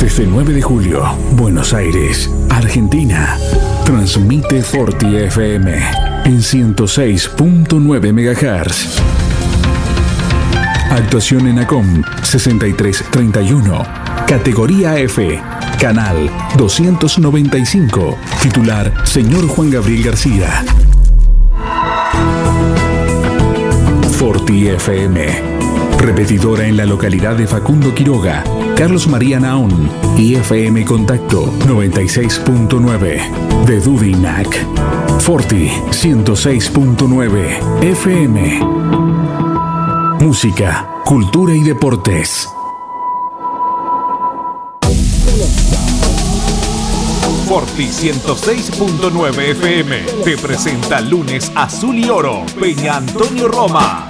Desde 9 de julio, Buenos Aires, Argentina. Transmite Forti FM en 106.9 MHz. Actuación en ACOM 6331. Categoría F. Canal 295. Titular, señor Juan Gabriel García. Forti FM. Repetidora en la localidad de Facundo Quiroga, Carlos María Naón y FM Contacto 96.9 de Dudinac. Forti 106.9 FM. Música, cultura y deportes. Forti 106.9 FM te presenta lunes Azul y Oro, Peña Antonio Roma.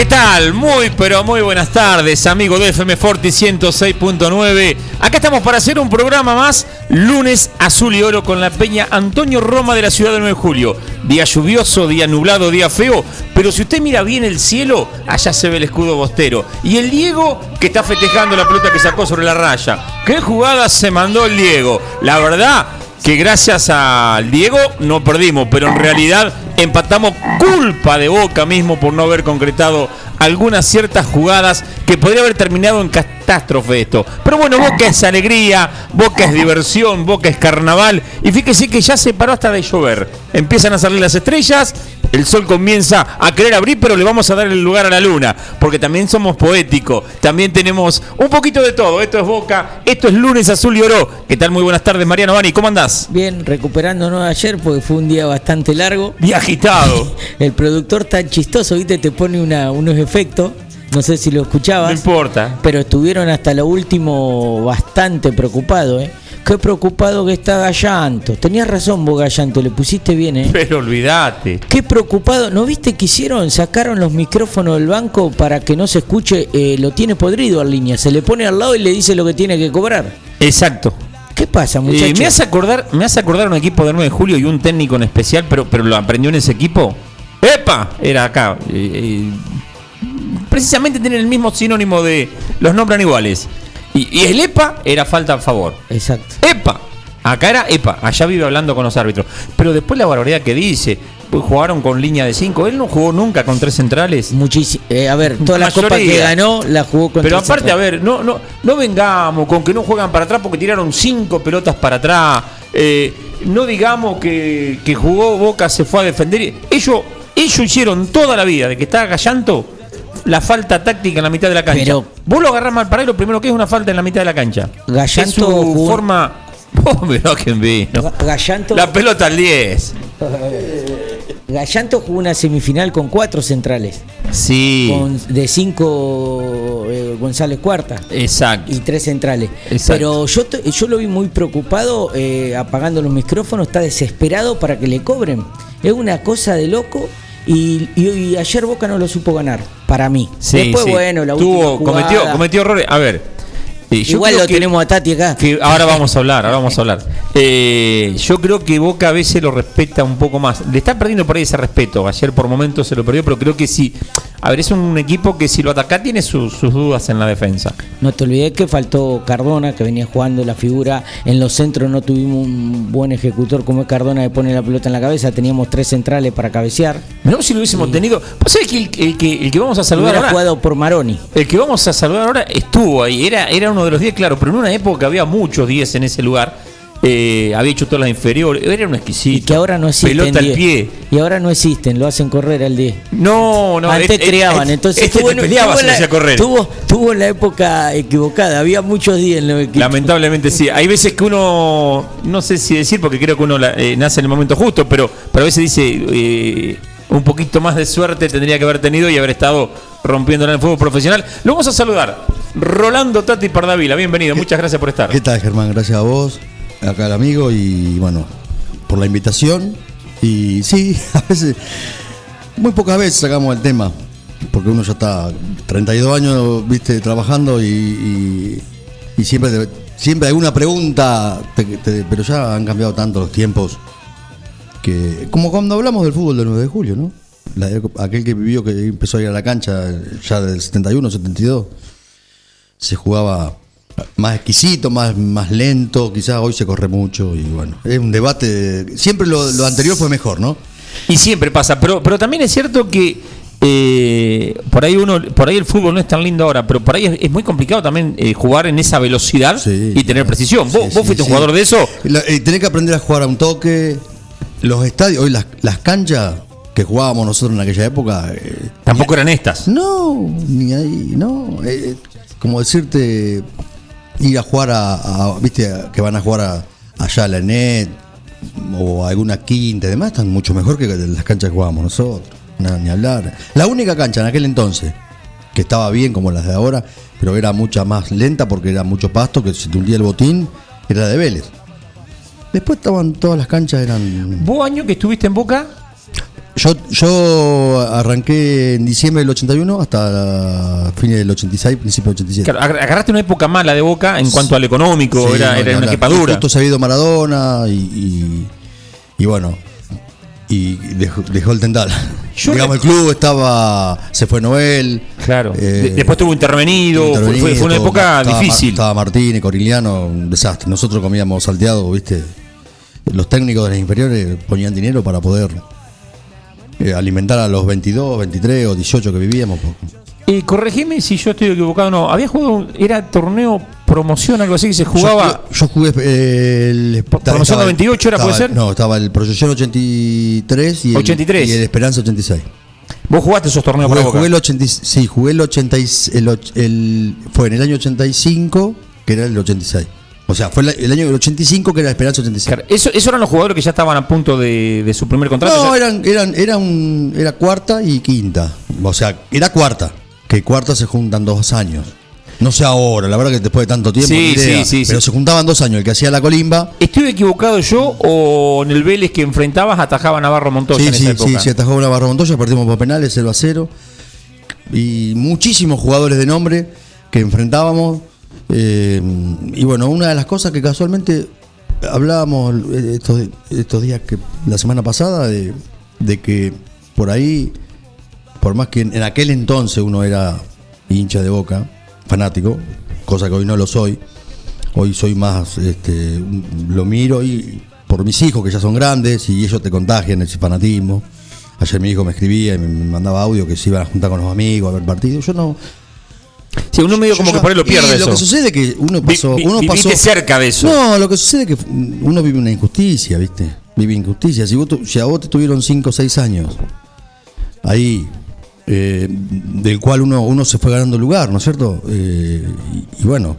¿Qué tal? Muy, pero muy buenas tardes, amigo de FM Forti 106.9. Acá estamos para hacer un programa más, lunes azul y oro con la peña Antonio Roma de la ciudad de 9 de julio. Día lluvioso, día nublado, día feo, pero si usted mira bien el cielo, allá se ve el escudo bostero. Y el Diego que está festejando la pelota que sacó sobre la raya. ¿Qué jugada se mandó el Diego? La verdad que gracias al Diego no perdimos, pero en realidad empatamos culpa de Boca mismo por no haber concretado algunas ciertas jugadas que podría haber terminado en catástrofe esto. Pero bueno, Boca es alegría, Boca es diversión, Boca es carnaval. Y fíjese que ya se paró hasta de llover. Empiezan a salir las estrellas, el sol comienza a querer abrir, pero le vamos a dar el lugar a la luna, porque también somos poéticos, también tenemos un poquito de todo. Esto es Boca, esto es lunes azul y oro. ¿Qué tal? Muy buenas tardes, Mariano Bani, ¿cómo andás? Bien, recuperándonos ayer porque fue un día bastante largo. Día agitado. El productor tan chistoso, viste, te pone una, unos efectos. No sé si lo escuchabas. No importa. Pero estuvieron hasta lo último bastante preocupados, ¿eh? Qué preocupado que está Gallanto. Tenías razón vos, Gallanto, le pusiste bien, ¿eh? Pero olvídate. Qué preocupado. ¿No viste que hicieron? Sacaron los micrófonos del banco para que no se escuche. eh, lo tiene podrido línea. Se le pone al lado y le dice lo que tiene que cobrar. Exacto. ¿Qué pasa, Eh, muchachos? me hace acordar, me hace acordar un equipo de 9 de julio y un técnico en especial, pero, pero lo aprendió en ese equipo. ¡Epa! Era acá. Eh, precisamente tienen el mismo sinónimo de. Los nombran iguales. Y, y el EPA era falta a favor. Exacto. ¡Epa! Acá era EPA. Allá vive hablando con los árbitros. Pero después la barbaridad que dice. pues jugaron con línea de 5. Él no jugó nunca con tres centrales. Muchísimo. a ver, toda la copa que ganó la jugó con Pero tres aparte, a ver, no, no, no vengamos con que no juegan para atrás porque tiraron cinco pelotas para atrás. Eh, no digamos que, que jugó Boca, se fue a defender. Ellos, ellos hicieron toda la vida de que estaba Gallanto la falta táctica en la mitad de la cancha. Pero- Vos lo agarrás mal para él, lo primero que es una falta en la mitad de la cancha. Gallanto es su jugó- forma. Oh, mirá quién vino. Ga- Gallanto, La pelota al 10. Gallanto jugó una semifinal con cuatro centrales. Sí. Con, de cinco eh, González Cuarta. Exacto. y tres centrales. Exacto. Pero yo, te- yo lo vi muy preocupado, eh, apagando los micrófonos, está desesperado para que le cobren. Es una cosa de loco. Y, y- y ayer Boca no lo supo ganar, para mí. Sí, Después, sí. bueno, la Tuvo, última cometió, jugada, cometió errores. A ver. Eh, yo Igual lo que- tenemos a Tati acá. que ahora vamos a hablar, ahora vamos a hablar. Eh, yo creo que Boca a veces lo respeta un poco más. Le está perdiendo por ahí ese respeto. Ayer por momentos se lo perdió, pero creo que sí. A ver, es un equipo que si lo ataca tiene sus, sus dudas en la defensa. No te olvides que faltó Cardona, que venía jugando la figura. En los centros no tuvimos un buen ejecutor como es Cardona que pone la pelota en la cabeza. Teníamos tres centrales para cabecear. No si lo hubiésemos tenido. ¿Vos sabés que el, el que el que vamos a saludar ahora? jugado por Maroni. El que vamos a saludar ahora estuvo ahí, era, era uno de los 10, claro, pero en una época había muchos 10 en ese lugar. Eh, había hecho todas las inferiores, era un exquisito. Y que ahora no existen. Pelota al 10. pie. Y ahora no existen, lo hacen correr al 10. No, no. Antes este- creaban, entonces este tuvo, peleaba tuvo la, correr. tuvo, tuvo la época equivocada, había muchos 10 en los equipos. Lamentablemente sí. Hay veces que uno, no sé si decir, porque creo que uno la- eh, nace en el momento justo, pero, pero a veces dice, eh, un poquito más de suerte tendría que haber tenido y haber estado rompiéndola en el fútbol profesional. Lo vamos a saludar. Rolando Tati Pardavila, bienvenido, muchas gracias por estar. ¿Qué tal, Germán? Gracias a vos, acá al amigo y bueno, por la invitación. Y sí, a veces, muy pocas veces sacamos el tema, porque uno ya está 32 años, viste, trabajando y, y- y siempre, te- siempre hay una pregunta, te- te- pero ya han cambiado tanto los tiempos que, como cuando hablamos del fútbol del 9 de julio, ¿no? La- aquel que vivió, que empezó a ir a la cancha ya del 71, 72 se jugaba más exquisito, más, más lento, quizás hoy se corre mucho y bueno, es un debate, siempre lo, lo anterior fue mejor, ¿no? Y siempre pasa, pero, pero también es cierto que eh, por ahí uno, por ahí el fútbol no es tan lindo ahora, pero por ahí es, es muy complicado también eh, jugar en esa velocidad Sí, y tener precisión. ¿Vos, Sí, vos fuiste un jugador de eso? La- eh, tenés que aprender a jugar a un toque, los estadios, hoy las, las canchas que jugábamos nosotros en aquella época, eh, Tampoco eran estas. no, ni ahí, no, eh, como decirte, ir a jugar a, a- viste, a- que van a jugar a, allá a la net o a alguna quinta y demás, están mucho mejor que las canchas que jugábamos nosotros, nada, ni hablar. La única cancha en aquel entonces, que estaba bien como las de ahora, pero era mucha más lenta porque era mucho pasto, que si te hundía el botín, era de Vélez. Después estaban todas las canchas, eran... ¿Vos año que estuviste en Boca? Yo, yo arranqué en diciembre del 81 hasta fines del 86, principio del 87. Claro, ag- agarraste una época mala de Boca en cuanto al económico, Sí, era, no, era una equipadura. Justo se había ido Maradona y, y, y bueno, y dejó, dejó el tendal. Yo Digamos, el club estaba, se fue Noel. Claro. eh, De- después tuvo intervenido, fue- intervenido, fue, fue una todo. época Estaba difícil. Estaba Martínez, Coriliano, un desastre. Nosotros comíamos salteado, ¿viste? Los técnicos de las inferiores ponían dinero para poder eh, alimentar a los 22, 23 o 18 que vivíamos. Eh, corregime si yo estoy equivocado o no. Había jugado, era torneo promoción, algo así que se jugaba. Yo, jugué, yo jugué, eh, el. ¿Promoción estaba el- 98 era, puede estaba- ser? No, estaba el Proyección 83 y el, 83. y el Esperanza 86. Vos jugaste esos torneos Jugué, para Boca. jugué el 80, sí, jugué el 86. El, el- fue en el año 85, que era el 86. O sea, fue el, año del 85 que era Esperanza 86. Claro, eso, ¿Esos eran los jugadores que ya estaban a punto de, de su primer contrato? No, Ya- eran, eran, era, un, era cuarta y quinta. O sea, era cuarta. Que cuarta se juntan dos años. No sé ahora, la verdad que después de tanto tiempo. Sí, idea, sí, sí, pero sí. se juntaban dos años. El que hacía la colimba. ¿Estoy equivocado yo o en el Vélez que enfrentabas atajaba a Navarro Montoya Sí, en sí, esa sí, época? sí, atajó una barra Montoya, perdimos por penales 0 a 0. Y muchísimos jugadores de nombre que enfrentábamos. Eh, y bueno, una de las cosas que casualmente hablábamos eh, estos, estos días que la semana pasada de, que por ahí, por más que en, aquel entonces uno era hincha de boca, fanático, cosa que hoy no lo soy, hoy soy más, este, lo miro y por mis hijos que ya son grandes y ellos te contagian ese fanatismo. Ayer mi hijo me escribía y me mandaba audio que se iban a juntar con los amigos a ver partidos. Yo no. Sí, uno medio como yo que por ahí lo pierde Lo eso. que sucede es que uno Vi- pasó. vi- uno viviste pasó cerca de eso. No, lo que sucede es que uno vive una injusticia, ¿viste? Vive injusticia. Si, vos si a vos te tuvieron 5 o 6 años ahí, eh, del cual uno, uno se fue ganando lugar, ¿no es cierto? Eh, y, y bueno,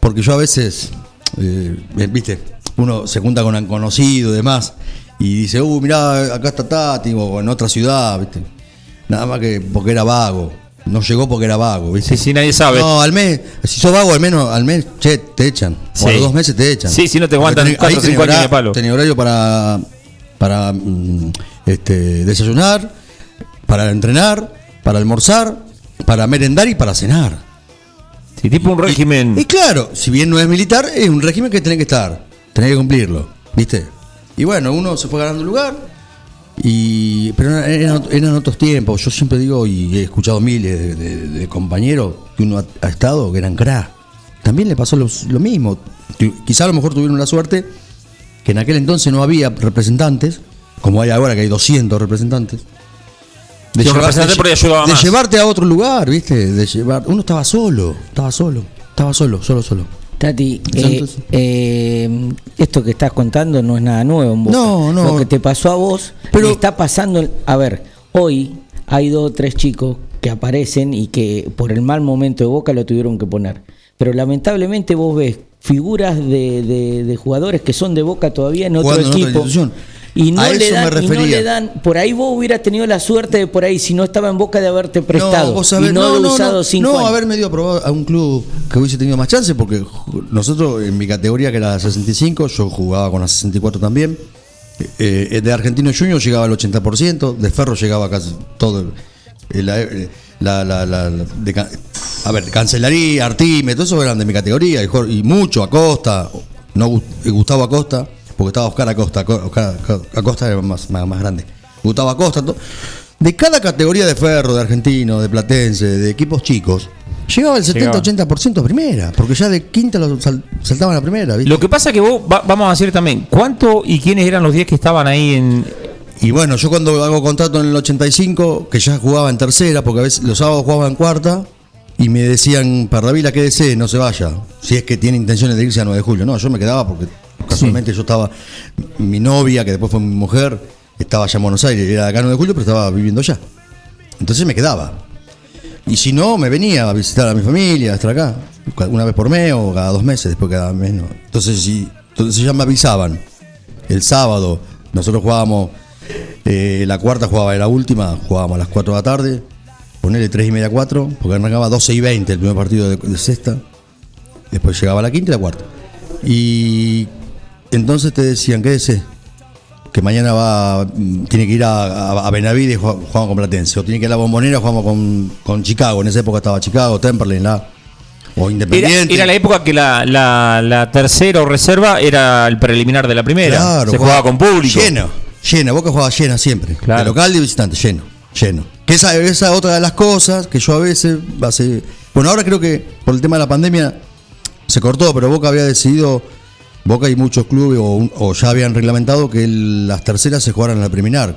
porque yo a veces, eh, viste, uno se junta con un conocido y demás, y dice, uh, mirá, acá está Tati, o en otra ciudad, viste. Nada más que porque era vago. No llegó porque era vago, ¿viste? Sí, sí, nadie sabe. No, al mes, si sos vago, al menos, al mes, che, te echan. Sí. O a los dos meses te echan. Sí, si no te aguantan tenés- o años de palo. tenés horario para, para mm, este, desayunar, para entrenar, para almorzar, para merendar y para cenar. Sí, tipo un régimen. Y claro, si bien no es militar, es un régimen que tenés que estar, tenés que cumplirlo, ¿viste? Y bueno, uno se fue ganando lugar, y pero eran, eran- otros tiempos. Yo siempre digo, y he escuchado miles de, de- de compañeros que uno ha, ha estado, que eran crack. También le pasó lo, lo mismo. Quizá a lo mejor tuvieron la suerte que en aquel entonces no había representantes, como hay ahora que hay 200 representantes. Ayudaba de más. llevarte a otro lugar, ¿viste? De llevar, uno estaba solo, estaba solo, estaba solo, solo, solo. Tati, eh, eh, esto que estás contando no es nada nuevo en Boca. No, no. Lo que te pasó a vos, Pero- está pasando. A ver, hoy hay dos o tres chicos que aparecen y que por el mal momento de Boca lo tuvieron que poner. Pero lamentablemente vos ves figuras de, de- de jugadores que son de Boca todavía en otro Jugando en equipo. institución. Y no, A le eso me dan, y no refería. le dan. Por ahí vos hubieras tenido la suerte de por ahí, si no estaba en boca de haberte prestado. vos sabés, y no, haber usado cinco no años. haberme dio a probar a un club que hubiese tenido más chance, porque nosotros en mi categoría, que era la 65, yo jugaba con la 64 también. Eh, de Argentino Junior llegaba al 80%, de Ferro llegaba casi todo. eh, La, eh, la- la- la- la- de ca- a ver, Cancelaría, Artime, todo eso eran de mi categoría, y, mucho, Acosta, no Gu- eh, Gustavo Acosta, porque estaba Oscar Acosta, Co- Oscar Acosta era más, más, más grande. Gustavo Acosta, de cada categoría de Ferro, de Argentino, de Platense, de equipos chicos, llegaba el Llegaba. 70-80% a primera, porque ya de quinta lo sal- saltaban a primera, ¿viste? Lo que pasa que vos, va- vamos a decir también, ¿cuánto y quiénes eran los 10 que estaban ahí en... Y bueno, yo cuando hago contrato en el 85, que ya jugaba en tercera, porque a veces los sábados jugaba en cuarta, y me decían, Pardavila, quédese, no se vaya, si es que tiene intenciones de irse a 9 de julio. No, yo me quedaba porque casualmente yo estaba, mi novia, que después fue mi mujer, estaba allá en Buenos Aires, era de acá 9 de julio, pero estaba viviendo allá. Entonces me quedaba. Y si no, me venía a visitar a mi familia, a estar acá, una vez por mes o cada dos meses, después cada mes. no. Entonces, si, entonces ya me avisaban. El sábado, nosotros jugábamos, eh, la cuarta jugaba de la última, jugábamos a las 4 de la tarde, ponerle 3 y media, 4, porque arrancaba 12 y 20 el primer partido de, de sexta, después llegaba la quinta y la cuarta. Y entonces te decían, quédese, que mañana va mm, tiene que ir a, a, a Benavides jugamos con Platense o tiene que ir a la Bombonera jugamos con, con Chicago en esa época estaba Chicago Temperley la o Independiente era la época que la, la- la tercera o reserva era el preliminar de la primera. Claro, Se jugaba con público. lleno lleno Boca jugaba llena siempre Claro. de local y visitante lleno lleno que esa esa es otra de las cosas que yo a veces hace bueno ahora creo que por el tema de la pandemia se cortó pero Boca había decidido Boca y muchos clubes o, o ya habían reglamentado que el- las terceras se jugaran en la preliminar.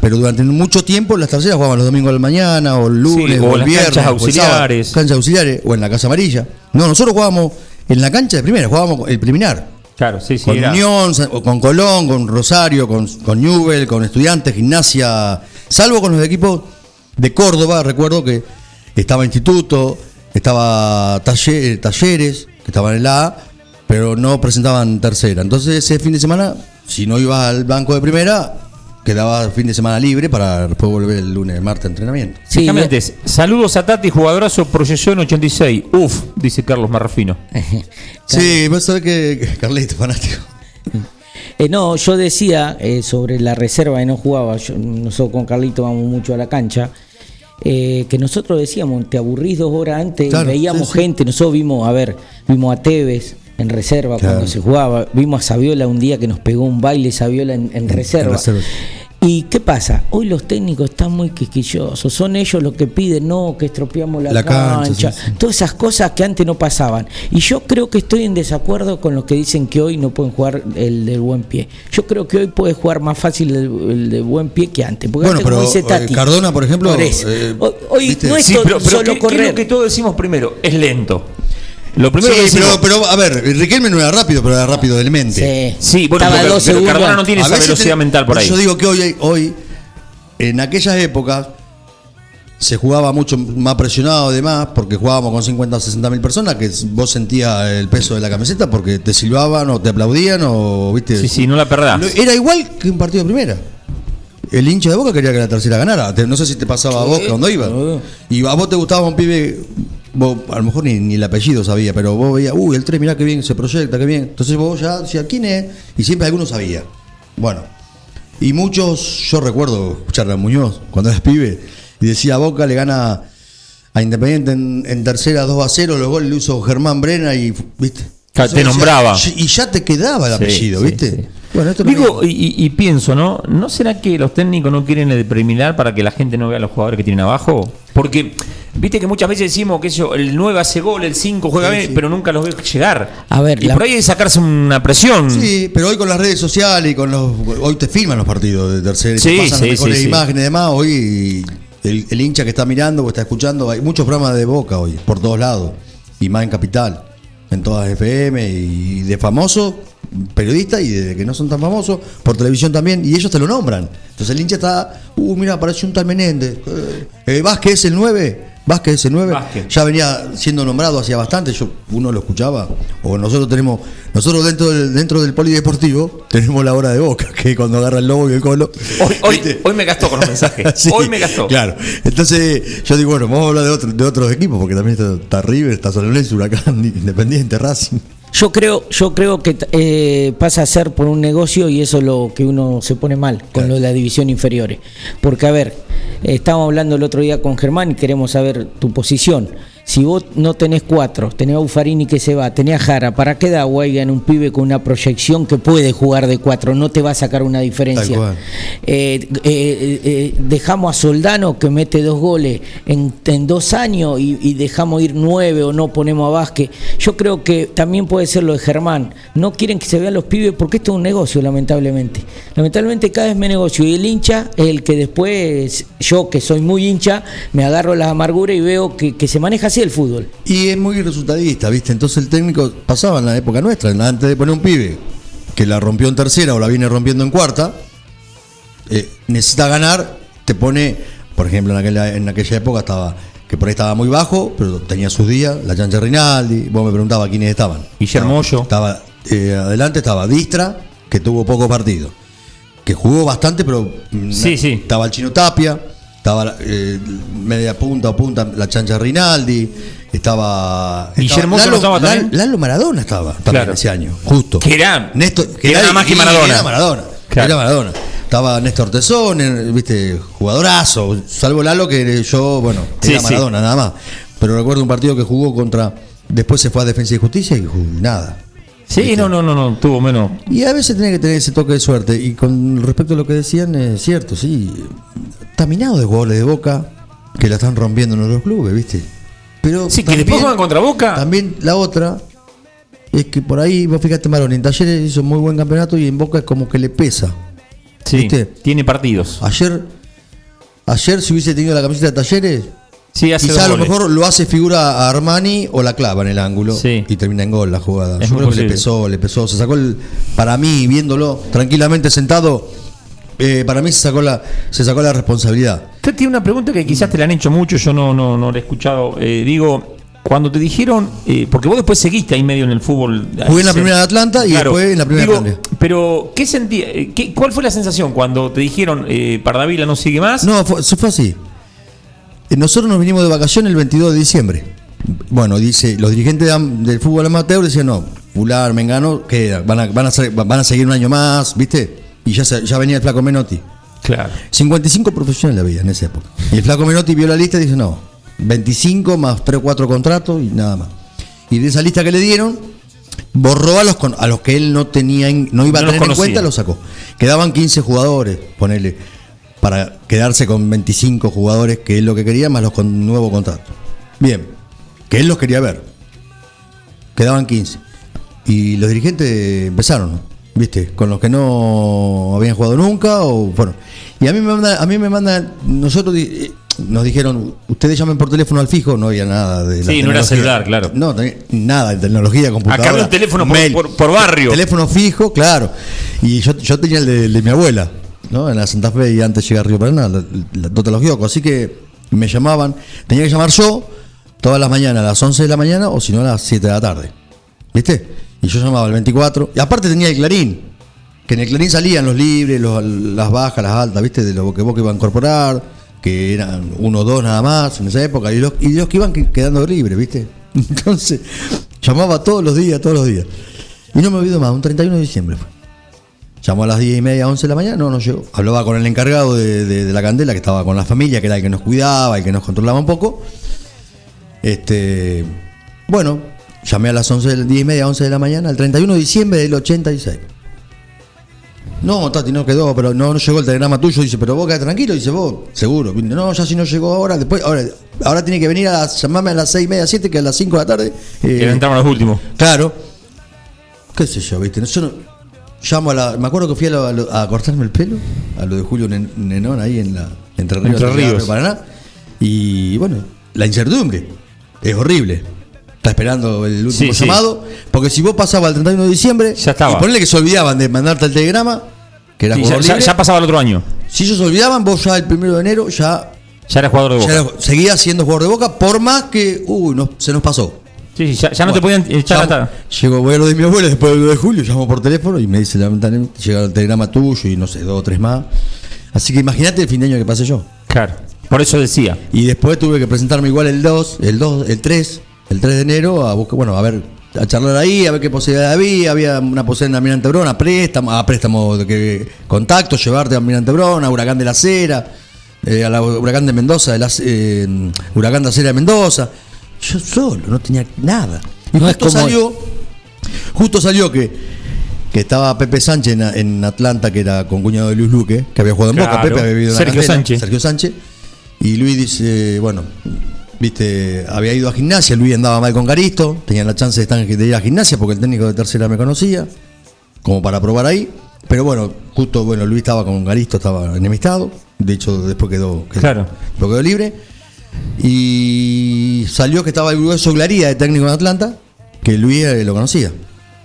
Pero durante mucho tiempo las terceras jugaban los domingos de la mañana, o el lunes, o o, el las viernes, canchas o el sábado. auxiliares. canchas auxiliares, o en la Casa Amarilla. No, nosotros jugábamos en la cancha de primera, jugábamos el preliminar. Claro, sí, sí. con era- Unión, o con Colón, con Rosario, con, con Newell, con Estudiantes, Gimnasia, salvo con los equipos de Córdoba, recuerdo que estaba Instituto, estaba Talle- Talleres, que estaban en la A, pero no presentaban tercera. Entonces ese fin de semana, si no ibas al banco de primera, quedaba fin de semana libre para después volver el lunes, martes a entrenamiento. Sí, antes, saludos a Tati, jugadorazo, proyección 86. Uf, dice Carlos Marrafino. Sí, vos sabés que, que Carlito, fanático. Eh, no, yo decía eh, sobre la reserva y no jugaba, yo- nosotros con Carlito vamos mucho a la cancha, eh, que nosotros decíamos, te aburrís dos horas antes, Claro, veíamos sí, sí. gente, nosotros vimos, a ver, vimos a Tevez en reserva Claro. cuando se jugaba, vimos a Saviola un día que nos pegó un baile Saviola en, en reserva. reserva. ¿Y qué pasa? Hoy los técnicos están muy quisquillosos, son ellos los que piden, no, que estropeamos la, La cancha, cancha, sí, sí. todas esas cosas que antes no pasaban. Y yo creo que estoy en desacuerdo con los que dicen que hoy no pueden jugar el del buen pie. Yo creo que hoy puede jugar más fácil el, el de buen pie que antes. Porque Bueno, antes, como pero, dice eh, Cardona, por ejemplo, por eso. eh, hoy no es Sí, pero, pero solo ¿qué, qué es correr. lo que todos decimos primero? Es lento. Lo primero que Sí, decimos, pero, pero a ver, Riquelme no era rápido, pero era rápido del mente. Sí, Sí, bueno, Estaba porque- dos pero segundos Cardona no tiene A esa veces velocidad te- mental por ahí. Yo digo que hoy, hoy, en aquellas épocas, se jugaba mucho más presionado además, porque jugábamos con 50 o 60 mil personas, que vos sentías el peso de la camiseta porque te silbaban o te aplaudían o, viste. Sí, sí, no la perdás. Era igual que un partido de primera. El hincha de Boca quería que la tercera ganara. Te- No sé si te pasaba a vos cuando ibas. Y a vos te gustaba un pibe, vos a lo mejor ni, ni el apellido sabía, pero vos veías, uy, el 3, mirá qué bien se proyecta, qué bien. Entonces vos ya decías, ¿quién es? Y siempre alguno sabía. Bueno, y muchos, yo recuerdo escuchar a Muñoz cuando eras pibe, y decía, Boca le gana a Independiente en, en tercera 2 a 0, los goles lo hizo Germán Brena y, viste. Te nombraba. Y ya te quedaba el Sí, apellido, sí, ¿viste? sí. Bueno, esto Digo, y, y- y pienso, ¿no? ¿No será que los técnicos no quieren el preliminar para que la gente no vea a los jugadores que tienen abajo? Porque, viste que muchas veces decimos que eso, el 9 hace gol, el 5 juega Sí, bien, sí. pero nunca los ve llegar. A ver, y la- por ahí hay que sacarse una presión. Sí, pero hoy con las redes sociales y con los. Hoy te filman los partidos de tercera y Sí, te pasan sí, las mejores imágenes y demás. Hoy el, el hincha que está mirando o está escuchando, hay muchos programas de boca hoy, por todos lados. Y más en Capital, en todas FM y de famosos, periodistas y de que no son tan famosos, por televisión también, y ellos te lo nombran. Entonces el hincha está, uh, mira, aparece un tal Menéndez. Eh, eh, Vázquez es el 9. Vázquez ese 9 Vázquez. ya venía siendo nombrado hacía bastante, yo uno lo escuchaba, o nosotros tenemos, nosotros dentro del, dentro del polideportivo tenemos la hora de boca, que cuando agarra el lobo y el colo. Hoy, hoy, hoy me gastó con los mensajes. Sí, hoy me gastó. Claro. Entonces, yo digo, bueno, vamos a hablar de, otro- de otros equipos, porque también está, está River, está San Huracán, Independiente, Racing. Yo creo, yo creo que eh, pasa a ser por un negocio y eso es lo que uno se pone mal con Claro. lo de la división inferiores. Porque, a ver, eh, estábamos hablando el otro día con Germán y queremos saber tu posición. Si vos no tenés cuatro, tenés a Ufarini que se va, tenés a Jara, ¿para qué da en un pibe con una proyección que puede jugar de cuatro? No te va a sacar una diferencia. Eh, eh, eh, dejamos a Soldano que mete dos goles en, en dos años y, y dejamos ir nueve o no ponemos a Vázquez. Yo creo que también puede ser lo de Germán. No quieren que se vean los pibes porque esto es un negocio, lamentablemente. Lamentablemente cada vez me negocio y el hincha es el que después, yo que soy muy hincha, me agarro la amargura y veo que, que se maneja así el fútbol. Y es muy resultadista, ¿viste? Entonces el técnico pasaba en la época nuestra, en la- antes de poner un pibe que la rompió en tercera o la viene rompiendo en cuarta, eh, necesita ganar, te pone, por ejemplo, en aquella, en aquella época estaba, que por ahí estaba muy bajo, pero tenía sus días, la chancha Rinaldi, vos me preguntabas quiénes estaban. Guillermo Hoyo. Estaba, eh, adelante estaba Distra, que tuvo poco partido, que jugó bastante, pero mm, Sí, sí. estaba el Chino Tapia, estaba eh, media punta o punta la chancha Rinaldi, estaba. Guillermo estaba Hoyo no estaba Lalo, también. Lalo Maradona estaba también Claro. ese año, justo. Que era- Néstor, que era nada más que Maradona. Era Maradona. Claro. Era Maradona. Estaba Néstor Tesón, eh, viste, jugadorazo, salvo Lalo que yo, bueno, era sí. Maradona nada más. Pero recuerdo un partido que jugó contra. Después se fue a Defensa y Justicia y jugó nada. Sí, no, no, no, no, tuvo menos. Y a veces tiene que tener ese toque de suerte. Y con respecto a lo que decían, es cierto, sí. Está minado de jugadores de boca que la están rompiendo en otros clubes, ¿viste? Pero Sí, que después juegan contra Boca. También la otra es que por ahí, vos fíjate, Marón, en Talleres hizo muy buen campeonato y en Boca es como que le pesa. Sí, ¿Viste? tiene partidos. Ayer, ayer si hubiese tenido la camiseta de Talleres, Sí, quizá a lo goles. mejor lo hace figura a Armani o la clava en el ángulo Sí. y termina en gol la jugada. Es Yo creo que le pesó, le pesó. Se sacó el, para mí, viéndolo tranquilamente sentado, eh, para mí se sacó la, se sacó la responsabilidad. Usted tiene una pregunta que quizás te la han hecho mucho, yo no, no, no la he escuchado. Eh, digo, cuando te dijeron, eh, porque vos después seguiste ahí medio en el fútbol. Jugué en la Se- primera de Atlanta y después en la primera digo, de Italia. Pero, ¿qué sentí, eh, qué- ¿cuál fue la sensación cuando te dijeron eh, Pardavila no sigue más? No, fue, se fue así. Eh, Nosotros nos vinimos de vacaciones el 22 de diciembre. Bueno, dice, los dirigentes de del fútbol amateur decían, no, Pular, Mengano, que van a, van, a van a seguir un año más, ¿viste? Y ya, se- ya venía el flaco Menotti. Claro. 55 profesionales había en esa época. Y el flaco Menotti vio la lista y dice, no, 25 más 3 o 4 contratos y nada más. Y de esa lista que le dieron, borró a los, a los que él no tenía en- no iba No a tener en cuenta, los sacó. Quedaban 15 jugadores, ponele, para quedarse con 25 jugadores, que es lo que quería, más los con nuevo contrato. Bien, que él los quería ver. Quedaban 15. Y los dirigentes empezaron, ¿viste? Con los que no habían jugado nunca, o bueno. Y a mí me manda, a mí me mandan, nosotros eh, nos dijeron, ustedes llamen por teléfono al fijo, no había nada de la Sí, no era celular, claro. No, nada de tecnología, computadora. había un teléfono por- mail. por- por barrio. Teléfono fijo, claro. Y yo, yo tenía el de, el de mi abuela, ¿no? En la Santa Fe y antes de llegar a Río Paraná, la, la Tota Los Giocos. Así que me llamaban, tenía que llamar yo todas las mañanas, a las 11 de la mañana o si no a las 7 de la tarde. ¿Viste? Y yo llamaba al 24. Y aparte tenía el Clarín, que en el Clarín salían los libres, los- las bajas, las altas, ¿viste? De lo que que iba a incorporar, que eran uno o dos nada más en esa época, y los, y los que iban que- quedando libres, ¿viste? Entonces, llamaba todos los días, todos los días. Y no me olvido más, un 31 de diciembre fue. Llamó a las 10 y media, 11 de la mañana, no, no llegó. Hablaba con el encargado de, de- de la candela, que estaba con la familia, que era el que nos cuidaba, el que nos controlaba un poco. Este, bueno, llamé a las 11, de- 10 y media, 11 de la mañana, el 31 de diciembre del 86. No, Tati, no quedó, pero no, no llegó el telegrama tuyo. Dice, pero vos quedate tranquilo. Dice, vos, seguro. No, ya si no llegó ahora, después, ahora, ahora tiene que venir a las- llamarme a las 6 y media, 7, que a las 5 de la tarde. eh, entraron los últimos. Claro. ¿Qué sé yo, viste? Yo no- llamo a la. Me acuerdo que fui a, lo- a cortarme el pelo, a lo de Julio Nen- Nenón, ahí en la. Entre Ríos, Entre Ríos. Paraná. Y bueno, la incertidumbre. Es horrible. Está esperando el último Sí, sí. llamado. Porque si vos pasabas el 31 de diciembre. Ya estaba. Y ponele que se olvidaban de mandarte el telegrama, que era Sí, jugador ya- libre. ya pasaba el otro año. Si ellos se olvidaban, vos ya el primero de enero ya Ya era jugador de Boca. Era- seguía siendo jugador de Boca, por más que, uy, no, se nos pasó. Sí, sí, ya, ya no te podían echar. Llegó, voy a lo de mi abuela después del 2 de julio, llamo por teléfono y me dice lamentablemente, llega el telegrama tuyo y no sé, dos o tres más. Así que imagínate el fin de año que pasé yo. Claro. Por eso decía. Y después tuve que presentarme igual el 2, el 2, el 3, el 3 de enero a buscar, bueno, a ver, a charlar ahí, a ver qué posibilidad había, había una posibilidad en Almirante Brona, a préstamo, a préstamo de que contacto, llevarte a Almirante Brona, a Huracán de la Cera, eh, a la Huracán de Mendoza, de la, eh, Huracán de la Cera de Mendoza. Yo solo, no tenía nada. Y No es justo como- salió, justo salió que, que estaba Pepe Sánchez en, en Atlanta, que era con cuñado de Luis Luque, que había jugado en Boca. Pepe había vivido en Sergio Sánchez. Sergio Sánchez. Y Luis dice, bueno, viste, había ido a gimnasia, Luis andaba mal con Garisto, tenía la chance de, estar, de ir a gimnasia porque el técnico de tercera me conocía, como para probar ahí. Pero bueno, justo, bueno, Luis estaba con Garisto, estaba enemistado, de hecho después quedó, quedó- Claro. quedó libre. Y salió que estaba el grueso Glaría de técnico en Atlanta, que Luis eh, lo conocía,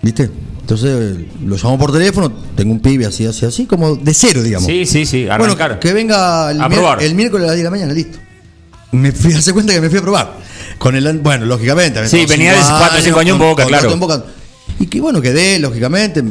¿viste? Entonces lo llamó por teléfono, tengo un pibe así, así, así, como de cero, digamos. Sí, sí, sí. Bueno, Arrancar. que venga el, A el miércoles a las 10 de la mañana, listo. Me fui a hacer cuenta que me fui a probar. Con el, bueno, lógicamente. Sí, venía de cinco cuatro o cinco años en Boca, claro. en Boca. Y que bueno, quedé, lógicamente.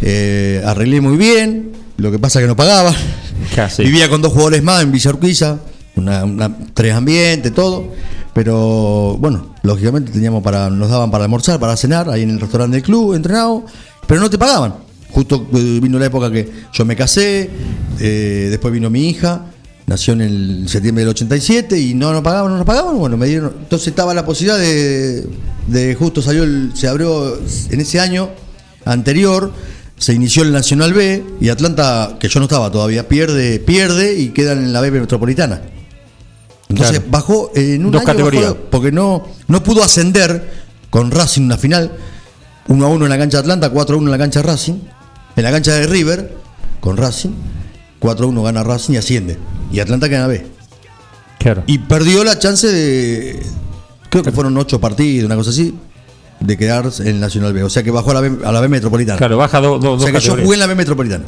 eh, arreglé muy bien. Lo que pasa que no pagaba. Casi. Vivía con dos jugadores más en Villa Urquiza. Una, una- tres ambientes, todo. Pero bueno, lógicamente teníamos para, nos daban para almorzar, para cenar, ahí en el restaurante del club, entrenado, pero no te pagaban. Justo eh, vino la época que yo me casé, eh, después vino mi hija, nació en el septiembre del 87 y no nos pagaban, no nos pagaban, bueno, me dieron, entonces estaba la posibilidad de, de justo salió, el- se abrió en ese año anterior, se inició el Nacional B y Atlanta, que yo no estaba todavía, pierde, pierde y quedan en la B metropolitana. Entonces Claro. bajó en un Dos año categorías. bajó, porque no, no pudo ascender con Racing una final, 1 a 1 en la cancha de Atlanta, 4 a 1 en la cancha de Racing, en la cancha de River con Racing, 4 a 1 gana Racing y asciende. Y Atlanta queda en la B. Claro. Y perdió la chance de, creo que fueron 8 partidos, una cosa así, de quedarse en el Nacional B. O sea que bajó a la B, a la B metropolitana. Claro, baja do- do- o dos sea que yo jugué en la B metropolitana.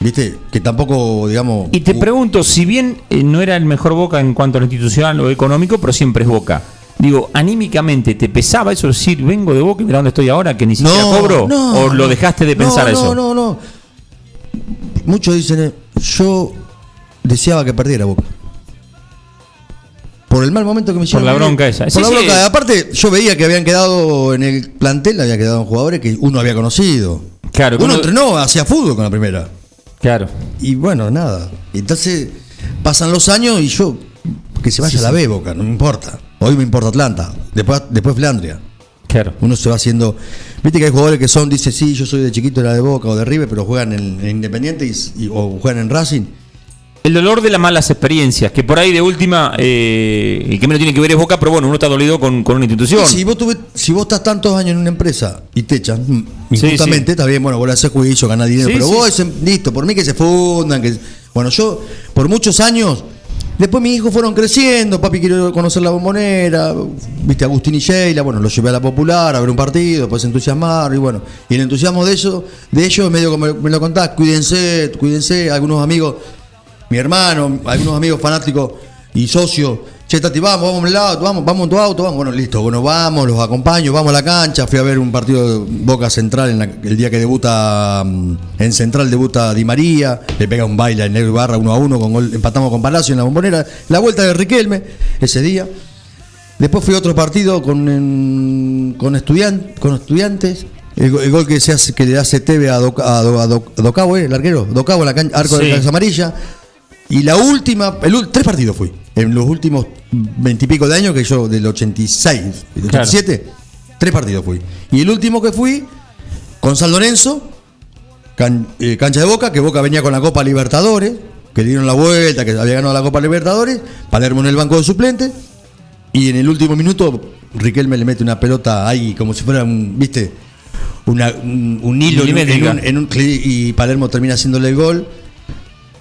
¿Viste? Que tampoco, digamos. Y te pregunto, si bien eh, no era el mejor Boca en cuanto a lo institucional o económico, pero siempre es Boca. Digo, anímicamente, ¿te pesaba eso decir, vengo de Boca y mira dónde estoy ahora, que ni siquiera cobro? ¿O lo no. dejaste de No, pensar no, eso? No, no, Muchos dicen, eh, yo deseaba que perdiera Boca. Por el mal momento que me hicieron. la vivir. bronca esa. Por Sí, la sí. bronca. Aparte, yo veía que habían quedado en el plantel, había quedado jugadores que uno había conocido. Claro, Uno entrenó, hacía fútbol con la primera. Claro. Y bueno, nada. Entonces, pasan los años y yo, que se vaya a la B Boca, no me importa. Hoy me importa Atlanta, después, después Flandria. Claro. Uno se va haciendo. Viste que hay jugadores que son, dice, sí, yo soy de chiquito, era de Boca o de River, pero juegan en, en Independiente y, y- o juegan en Racing. El dolor de las malas experiencias, que por ahí de última, eh, el que menos tiene que ver es Boca, pero bueno, uno está dolido con, con una institución. Si vos, tuve- si vos estás tantos años en una empresa y te echan, mm, Sí, está bien, bueno, vos le haces juicio, ganás dinero, pero vos, listo, por mí que se fundan, que. Bueno, yo, por muchos años, después mis hijos fueron creciendo, papi quiero conocer la bombonera, viste, Agustín y Sheila, bueno, los llevé a la popular a ver un partido, después se entusiasmaron, y bueno, y el entusiasmo de ellos, de ellos medio como me lo contás, cuídense, cuídense, algunos amigos mi hermano, algunos amigos fanáticos y socios. Che, Tati, vamos, vamos a un lado, vamos, vamos en tu auto, vamos. Bueno, listo, bueno, vamos, los acompaño, vamos a la cancha. Fui a ver un partido de Boca Central en la- el día que debuta, mm, en Central debuta Di María, le pega un baile a Negro Ibarra uno a uno, con gol, empatamos con Palacio en la bombonera. La vuelta de Riquelme ese día. Después fui a otro partido con, en- con, estudian- con estudiantes. El, go- el gol que se hace, que le hace Teve a, Doc- a, Do- a Do- a Docabo, ¿eh? el arquero. Docabo en la cancha, arco Sí. de la casa amarilla. Y la última, el, tres partidos fui. En los últimos veintipico de años que yo, del 86, del Claro. 87, tres partidos fui. Y el último que fui, con San Lorenzo, can- eh, cancha de Boca, que Boca venía con la Copa Libertadores, que dieron la vuelta, que había ganado la Copa Libertadores, Palermo en el banco de suplentes, y en el último minuto Riquelme le mete una pelota ahí como si fuera un, ¿viste? Una- un, un hilo en un- en en y Palermo termina haciéndole el gol.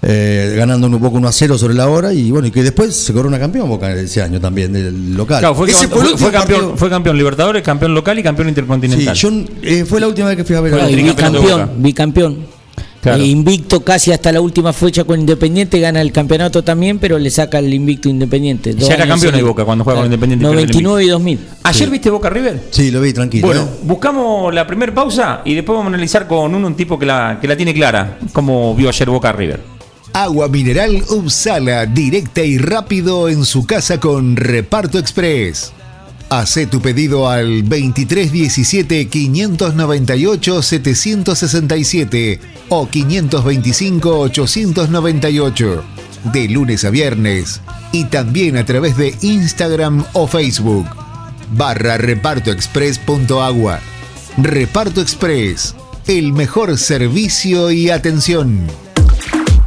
Eh, ganando un poco 1 a 0 sobre la hora y bueno, y que después se corona campeón Boca ese año también del local. Claro, fue, Ese fue- el fue último campeón, fue campeón Libertadores, campeón local y campeón Sí, intercontinental. yo, eh, fue la última vez que fui a ver a bicampeón, bicampeón. Claro. Eh, invicto casi hasta la última fecha con Independiente, gana el campeonato también, pero le saca el invicto Independiente. Ya era campeón de. Boca cuando juega con Independiente y pierde el 99 y 2000. ¿Ayer viste Boca River? Sí, lo vi tranquilo. Bueno, ¿eh? buscamos la primera pausa y después vamos a analizar con uno un tipo que la, que la tiene clara, como vio ayer Boca River. Agua mineral Upsala, directa y rápido en su casa con Reparto Express. Hace tu pedido al 2317 598 767 o 525 898 de lunes a viernes y también a través de Instagram o Facebook barra repartoexpress.agua. Reparto Express, el mejor servicio y atención.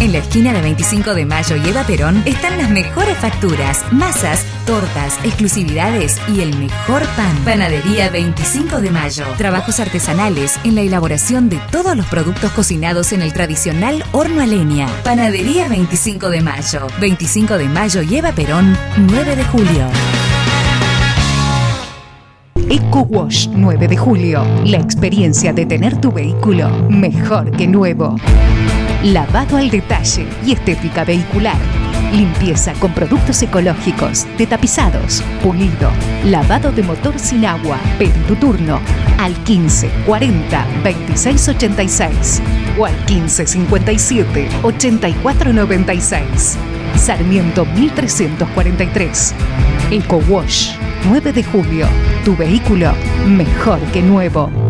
En la esquina de 25 de Mayo y Eva Perón están las mejores facturas, masas, tortas, exclusividades y el mejor pan. Panadería 25 de Mayo. Trabajos artesanales en la elaboración de todos los productos cocinados en el tradicional horno a leña. Panadería 25 de Mayo. 25 de Mayo y Eva Perón, 9 de julio. Eco Wash 9 de julio. La experiencia de tener tu vehículo mejor que nuevo. Lavado al detalle y estética vehicular. Limpieza con productos ecológicos, de tapizados, pulido, lavado de motor sin agua. Pedí tu turno al 15 40 26 86 o al 15 57 84 96. Sarmiento 1343. Eco Wash 9 de julio. Tu vehículo mejor que nuevo.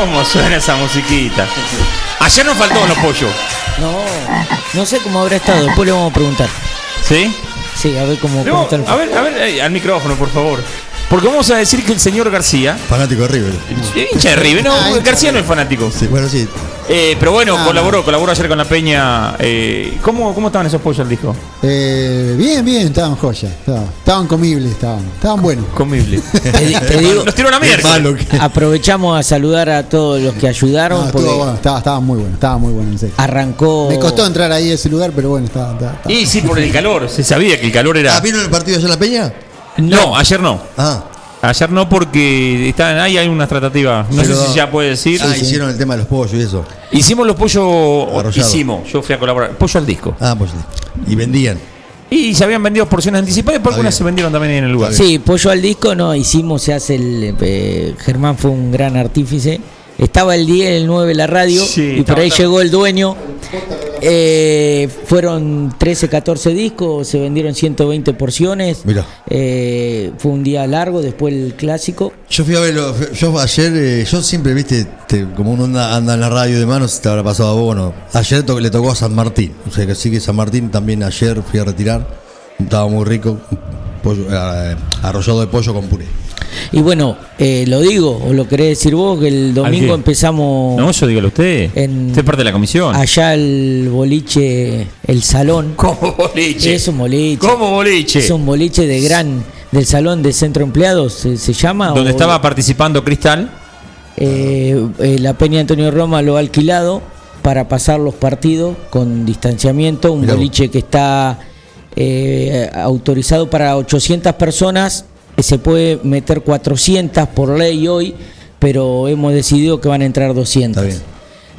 ¿Cómo suena esa musiquita? Ayer nos faltó los pollos. No, no sé cómo habrá estado, después le vamos a preguntar. ¿Sí? Sí, a ver cómo, está el a ver, a ver, eh, al micrófono, por favor. Porque vamos a decir que el señor García, Fanático de River. hincha de River, no, Ah, García no es fanático. Sí, bueno, sí. Eh, pero bueno, No, colaboró, colaboró ayer con la Peña. Eh, ¿cómo, ¿Cómo estaban esos pollos, el disco? Eh, bien, bien, estaban joyas. Estaban, estaban comibles, estaban, estaban buenos. Comible. Te, te digo, Nos tiró la mierda. Aprovechamos a saludar a todos los que ayudaron No, porque estuvo bueno, estaba, estaba muy bueno, estaba muy bueno, en serio. arrancó. Me costó entrar ahí a ese lugar, pero bueno, estaba. estaba- estaba. Y sí, por el calor. Se sabía que el calor era. Ah, ¿vieron el partido ayer en la Peña? No, ayer no. Ah, Ayer no porque estaban ahí hay unas tratativas. No Pero- sé si ya puede decir. ah, hicieron el tema de los pollos y eso. Hicimos los pollos. Arrollado. Hicimos. Yo fui a colaborar. Pollo al disco. Ah, pues sí. Y vendían. Y se habían vendido porciones anticipadas, pero algunas se vendieron también en el lugar. Sí, pollo al disco no hicimos, se hace el. eh, Germán fue un gran artífice. Estaba el 10, el 9 la radio Sí, y por ahí llegó el dueño. Eh, fueron 13, 14 discos, se vendieron 120 porciones. Mirá. Eh, fue un día largo, después el clásico. Yo fui a verlo, yo ayer, eh, yo siempre, viste, te- como uno anda, anda en la radio de manos, te habrá pasado a vos, ¿no? Ayer to- le tocó a San Martín, o sea que sí que San Martín también ayer fui a retirar, estaba muy rico, pollo, eh, arrollado de pollo con puré. Y bueno, eh, lo digo, o lo querés decir vos, que el domingo empezamos No, eso dígalo usted. En- Usted es parte de la comisión. allá el boliche, el salón. ¿Cómo boliche? Es un boliche. ¿Cómo boliche? Es un boliche de gran, del salón de centro empleados, se, se llama. Donde o- estaba participando Cristal. Eh, eh, la Peña Antonio Roma lo ha alquilado para pasar los partidos con distanciamiento, un Mirá vos. boliche que está eh, autorizado para 800 personas, se puede meter 400 por ley hoy, pero hemos decidido que van a entrar 200. Está bien.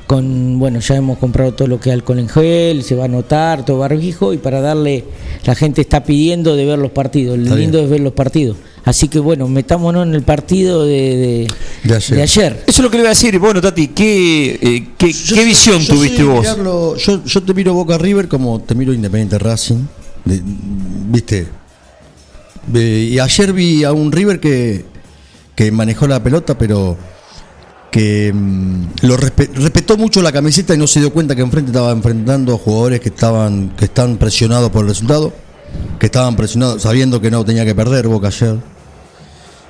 Con, bueno, ya hemos comprado todo lo que es alcohol en gel, se va a anotar, todo barbijo, y para darle, la gente está pidiendo de ver los partidos, lo lindo es ver los partidos. Así que bueno, metámonos en el partido de, de- De ayer. de ayer. Eso es lo que le iba a decir. Bueno, Tati, ¿qué, eh, qué, Yo qué soy- visión yo tuviste vos? mirarlo- yo, yo te miro Boca River como te miro Independiente Racing. de- ¿Viste? Eh, y ayer vi a un River que, que manejó la pelota, pero que mm, lo respe- respetó mucho la camiseta y no se dio cuenta que enfrente estaba enfrentando a jugadores que estaban que están presionados por el resultado, que estaban presionados sabiendo que no tenía que perder Boca ayer.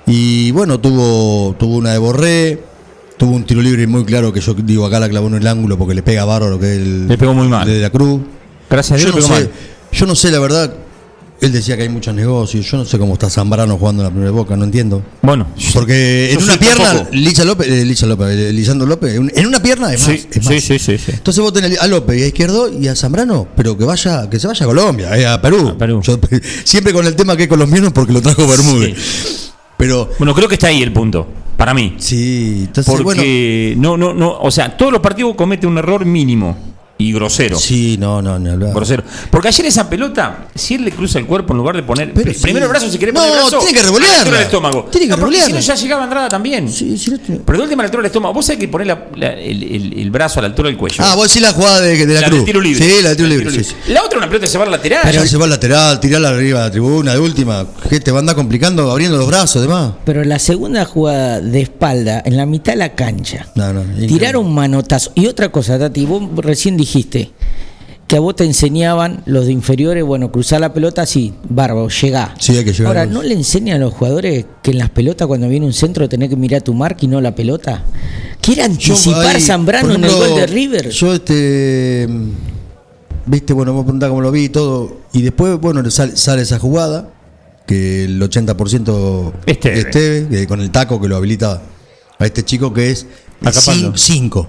Y bueno, tuvo, tuvo una de Borré, tuvo un tiro libre muy claro que yo digo acá la clavó en el ángulo porque le pega bárbaro que es el Le pegó muy mal. de la Cruz. Gracias a Dios Yo no, sé, yo no sé la verdad, él decía que hay muchos negocios, yo no sé cómo está Zambrano jugando en la primera boca, no entiendo. Bueno, Porque en una pierna. Licha López, eh, Licha López, eh, Lisandro López, en una pierna es más. Sí, es más. sí, sí, sí, sí. Entonces vos tenés a López y a Izquierdo y a Zambrano, pero que vaya, que se vaya a Colombia, eh, a Perú. A Perú. Yo, siempre con el tema que es colombiano porque lo trajo Bermúdez. Pero Bueno, creo que está ahí el punto. Para mí. sí, entonces bueno. Porque no, no, no, o sea, todos los partidos cometen un error mínimo y grosero. Sí, no, no, hablar. Grosero. Porque ayer esa pelota, si él le cruza el cuerpo en lugar de poner. Pero pri- primero el brazo, si quiere No, poner el brazo. tiene que a altura del estómago. Tiene que no, porque si no ya llegaba Andrada también. Sí, sí, no tiene- Pero de última a la altura del estómago. Vos sabés que poner la- la- el, el- el brazo a la altura del cuello. Ah, vos decís la jugada de, de la, la Cruz. del tiro libre. Sí, la del tiro libre. sí, sí. La otra una pelota se va a la lateral. Ya se va al lateral, tirarla arriba de la tribuna, de última. ¿Qué te va a andar complicando abriendo los brazos, además? Pero la segunda jugada de espalda, en la mitad de la cancha, No, no, tirar un manotazo. Y otra cosa, Tati, vos recién dijiste que a vos te enseñaban los de inferiores, bueno, cruzar la pelota así, bárbaro, llegá. Sí, hay que llegar. Ahora, ¿no le enseñan a los jugadores que en las pelotas cuando viene un centro tenés que mirar tu marca y no la pelota? ¿Quiere anticipar Zambrano en el gol de River? Yo, este. Viste, bueno, vos preguntás cómo lo vi y todo. Y después, bueno, sale, sale esa jugada, que el 80% Esteve. Esteve, que con el taco que lo habilita a este chico que es A Capaldo. 5.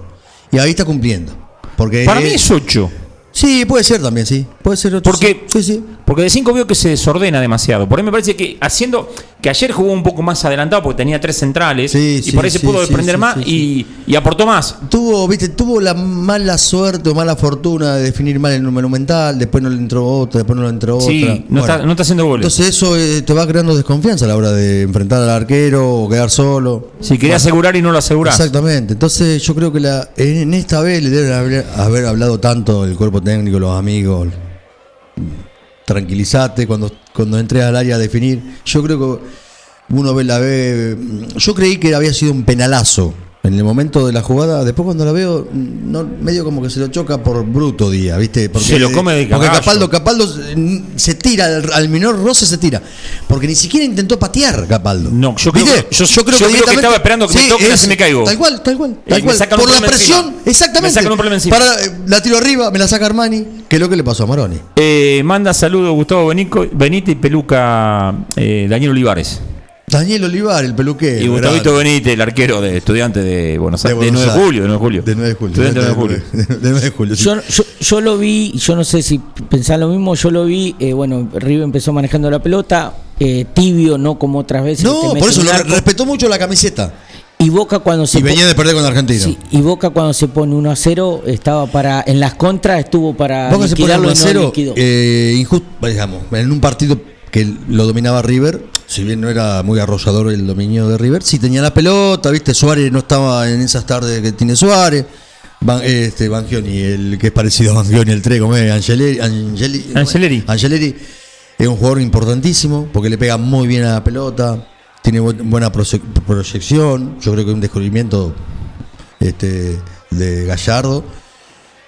Y ahí está cumpliendo. Porque Para mí es 8. Sí, puede ser también, sí. Puede ser otro. Porque, Sí, sí. porque de 5 veo que se desordena demasiado. Por ahí me parece que haciendo. Que ayer jugó un poco más adelantado porque tenía tres centrales. Sí, y sí, por ahí se pudo desprender más y, y aportó más. Tuvo, viste, tuvo la mala suerte o mala fortuna de definir mal el monumental, después no le entró otra, después no le entró Sí, otra. no, Bueno, está, no está haciendo goles. Entonces eso eh, te va creando desconfianza a la hora de enfrentar al arquero o quedar solo. si quería Bueno, asegurar y no lo asegurás. Exactamente. Entonces yo creo que la, en esta vez le deben haber, haber hablado tanto el cuerpo técnico, los amigos. Tranquilízate cuando, cuando entres al área a definir. Yo creo que uno ve la ve. Yo creí que había sido un penalazo en el momento de la jugada. Después cuando la veo, no, medio como que se lo choca por bruto día, ¿viste? Se lo come de Porque. Capaldo, Capaldo se tira, al, al menor roce se tira. Porque ni siquiera intentó patear Capaldo. No, yo creo ¿Viste? que- yo- yo creo que directamente- estaba esperando que me toquen, así me caigo. Tal cual, tal cual. Tal cual. Por la presión, encima. exactamente. Me un problema encima. Para, eh, la tiro arriba, me la saca Armani, que es lo que le pasó a Maroni. Eh, manda saludos Gustavo Benico, y Peluca eh, Daniel Olivares. Daniel Olivar, el peluquero. y Gustavito. Benítez, el arquero de estudiante de Buenos Aires. De, Buenos 9 de julio, de 9 de julio. De 9 de julio. Estudiante de 9 de julio. De 9 de julio. sí. Yo, yo, yo lo vi, yo no sé si pensás lo mismo, yo lo vi, eh, bueno, River empezó manejando la pelota, eh, tibio, no como otras veces. No, por eso lo- respetó mucho la camiseta. Y Boca cuando se Y venía de perder con Argentina. Sí, y Boca cuando se pone 1 a 0 estaba para en las contras estuvo para Boca se pone liquidarlo 1 a y no 0, liquidó. eh, injusto, digamos, en un partido que lo dominaba River, si bien no era muy arrollador el dominio de River, sí tenía la pelota, viste, Suárez no estaba en esas tardes que tiene Suárez. Van, este, Bangioni, el que es parecido a Bangioni, el 3, como es, Angeleri, Angeli- Angeleri. Angeleri es un jugador importantísimo porque le pega muy bien a la pelota, tiene bu- buena proye- proyección, yo creo que es un descubrimiento este, de Gallardo,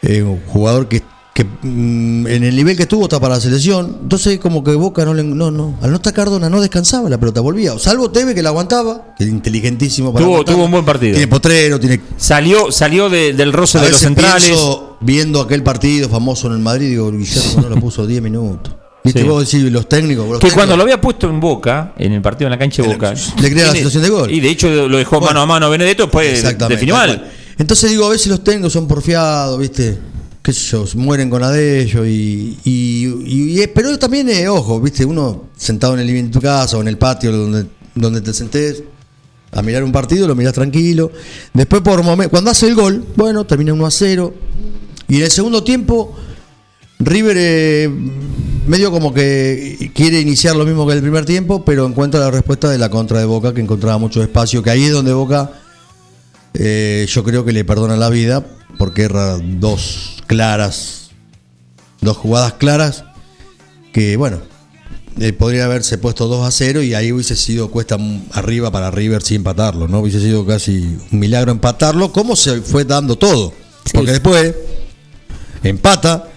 es un jugador que, que mm, en el nivel que estuvo está para la selección. Entonces, como que Boca no le. No, no. Al no estar Cardona no descansaba la pelota, volvía. Salvo Teve que la aguantaba, que es inteligentísimo para Tuvo, tuvo un buen partido. Tiene potrero, tiene. Salió, salió de- del roce A de los centrales. pienso, viendo aquel partido famoso en el Madrid, digo, Guillermo no lo puso 10 minutos. Viste, Sí. vos decís, los técnicos. los Que cuando lo había puesto en Boca, en el partido en la cancha de Boca, le crea la situación de gol. Y de hecho lo dejó Bueno. mano a mano a Benedetto, después Exactamente, definió mal. Entonces digo, a veces los técnicos son porfiados, ¿viste? Qué mueren con la de ellos y- pero también, eh, ojo, ¿viste? Uno sentado en el living de tu casa o en el patio donde, donde te sentés a mirar un partido, lo mirás tranquilo. Después, por momento, cuando hace el gol, bueno, termina 1 a 0. Y en el segundo tiempo, River eh, medio como que quiere iniciar lo mismo que el primer tiempo, pero encuentra la respuesta de la contra de Boca, que encontraba mucho espacio, que ahí es donde Boca eh, yo creo que le perdona la vida, porque erra dos claras, dos jugadas claras, que bueno, eh, podría haberse puesto 2 a 0 y ahí hubiese sido cuesta arriba para River sin empatarlo, ¿no? Hubiese sido casi un milagro empatarlo, como se fue dando todo. Porque después empata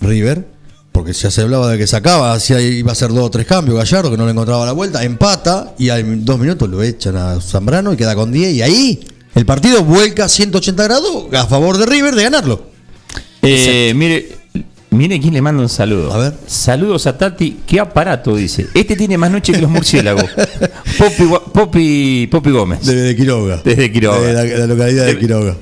River, porque ya se hablaba de que sacaba, hacía iba a hacer dos o tres cambios, Gallardo, que no le encontraba la vuelta, empata y a dos minutos lo echan a Zambrano y queda con 10 y ahí el partido vuelca 180 grados a favor de River de ganarlo. Eh, mire, mire quién le manda un saludo. A ver. Saludos a Tati. ¿Qué aparato? Dice. Este tiene más noche que los murciélagos. Popi, Popi, Popi Gómez. De, de Quiroga. Desde Quiroga. De la, la localidad de De- Quiroga.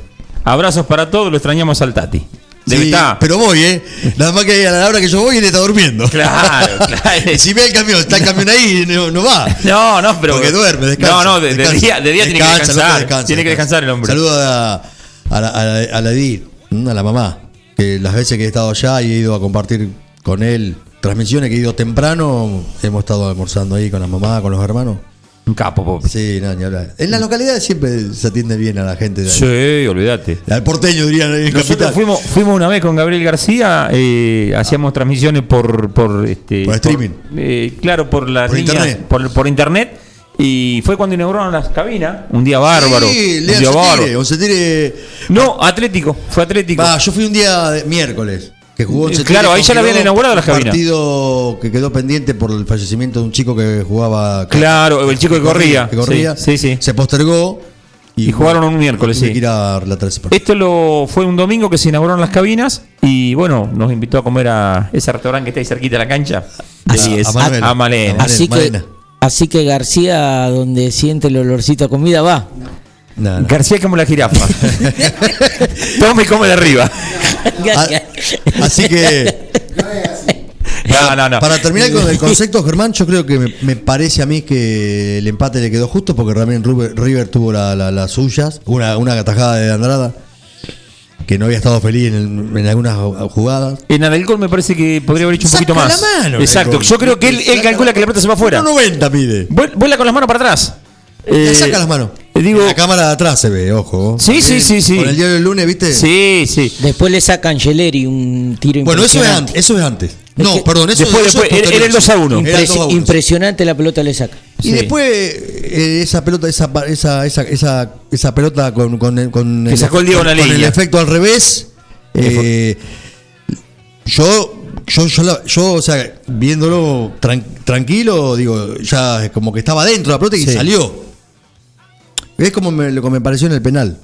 Abrazos para todos, lo extrañamos al Tati. Debe Sí, estar. pero voy, ¿eh? Nada más que a la hora que yo voy, él está durmiendo. Claro, claro. Si ve el camión, está el camión ahí, no, no va. No, no, pero. Porque duerme, descansa. No, no, de, día, de día tiene que Descansa, descansar. descansa, tiene que descansa. descansar el hombre. Saluda a, a la, a la- a la Edith, ¿m? a la mamá, que las veces que he estado allá y he ido a compartir con él transmisiones, que he ido temprano, hemos estado almorzando ahí con la mamá, con los hermanos. Un capo, Popi. Sí, no, ni hablar. En las localidades siempre se atiende bien a la gente. de ahí. Sí, olvídate. Al porteño dirían en Nosotros capital. fuimos, fuimos una vez con Gabriel García, eh, hacíamos transmisiones por por este Por streaming. eh, claro, por las Por líneas- internet. por, por internet y fue cuando inauguraron las cabinas, un día bárbaro, Sí, un día se bárbaro. tire, o se tire. No, Atlético, fue Atlético. Va, yo fui un día de miércoles. Que jugó en Eh, claro, ahí ya la habían inaugurado las un cabinas. partido que quedó pendiente por el fallecimiento de un chico que jugaba. Claro, el chico que corría. Que corría. Sí, sí, sí. Se postergó. Y jugaron un miércoles, sí. que ir a relatar ese partido. Esto lo fue un domingo que se inauguraron las cabinas y bueno, nos invitó a comer a ese restaurante que está ahí cerquita de la cancha. De A- 10, a Malena. a Malena. A Así que, Malena. así que García, donde siente el olorcito a comida, va. No, no. García es como la jirafa. Toma y come de arriba. Ah, Así que. No, no, no. Para terminar con el concepto, Germán, yo creo que me, me parece a mí que el empate le quedó justo porque realmente River, River tuvo la- la- las suyas. Una, una atajada de Andrada que no había estado feliz en, el- en algunas jugadas. En Adelgol me parece que podría haber hecho un Saca poquito más. la mano, Exacto. Yo creo que él, calcula que la pelota se va afuera. 1.90 pide. Vuel- Vuela con las manos para atrás. Le Eh, saca las manos. Digo- En la cámara de atrás se ve, ojo. Sí, sí, sí, sí. Con el diario del lunes, ¿viste? Sí, sí. Después le saca Angeleri un tiro Bueno, eso es impresionante. antes. Eso es antes. Es No, que- perdón, eso, después, eso después, es era- era el 2 a 1. Era el 2 a Impresi- 1. impresionante la pelota le saca. Y Sí. después eh, esa pelota, esa, esa, esa, esa, esa pelota con, con, con Que sacó el Diego con, el efecto al revés. eh, yo, yo, yo, la- yo, o sea, viéndolo tran- tranquilo, digo, ya como que estaba dentro de la pelota y Sí. salió. Es como me, lo que me pareció en el penal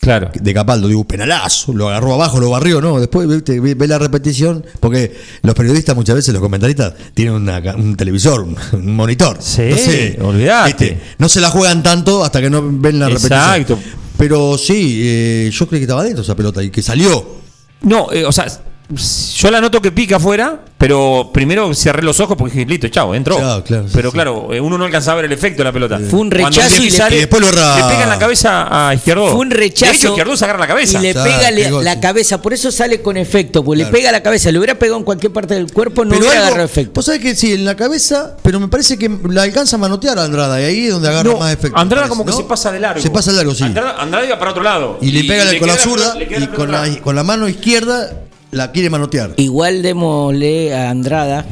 Claro. de Capaldo, digo, penalazo, lo agarró abajo, lo barrió, ¿no? Después ¿viste? ve, la repetición, porque los periodistas muchas veces, los comentaristas, tienen una un televisor, un, monitor. Sí, olvidate. ¿viste? No se la juegan tanto hasta que no ven la Exacto. repetición. Pero sí, eh, yo creí que estaba dentro esa pelota y que salió. No, eh, o sea, yo la noto que pica afuera, pero primero cerré los ojos porque dije, listo, chao, entró. Chao, claro, sí, pero sí. claro, eh, uno no alcanza a ver el efecto de la pelota. Fue un rechazo y le- sale, y después lo erra- le pega en la cabeza a Izquierdo. Fue un De hecho, rechazo. Izquierdo se agarra la cabeza. Y le Claro, pega pegó, la sí. cabeza, por eso sale con efecto, porque Claro. le pega la cabeza. Le hubiera pegado en cualquier parte del cuerpo, no pero hubiera algo- agarrado efecto. Vos sabés que sí, en la cabeza, pero me parece que la alcanza a manotear a Andrada y ahí es donde agarra No, más efecto. Andrada como que parece, se ¿no? pasa de largo. Se pasa de largo, sí. Andrada, Andrada iba para otro lado. Y, le pega con la zurda y con la mano izquierda la quiere manotear. Igual démosle a Andrada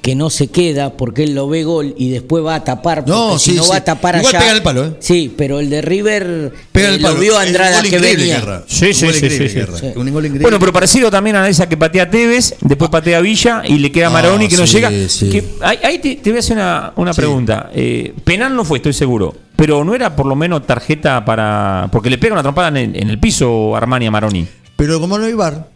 que no se queda porque él lo ve gol y después va a tapar. No, porque si sí, no sí. va a tapar Igual allá. pega el palo, ¿eh? Sí, pero el de River Pega eh, el lo palo. vio Es un Andrada gol que increíble, venía. Guerra. Sí, Un sí, gol sí, increíble, sí, sí. Guerra. Sí. Un gol increíble. Bueno, pero parecido también a esa que patea Tevez, después patea Villa y le queda Ah, Maroni que no sí, llega. sí. Que- ahí ahí te, te voy a hacer una, una Sí. pregunta. Eh, penal no fue, estoy seguro. Pero no era por lo menos tarjeta para. Porque le pega una trompada en el, en el piso Armani a Maroni. Pero como no hay bar,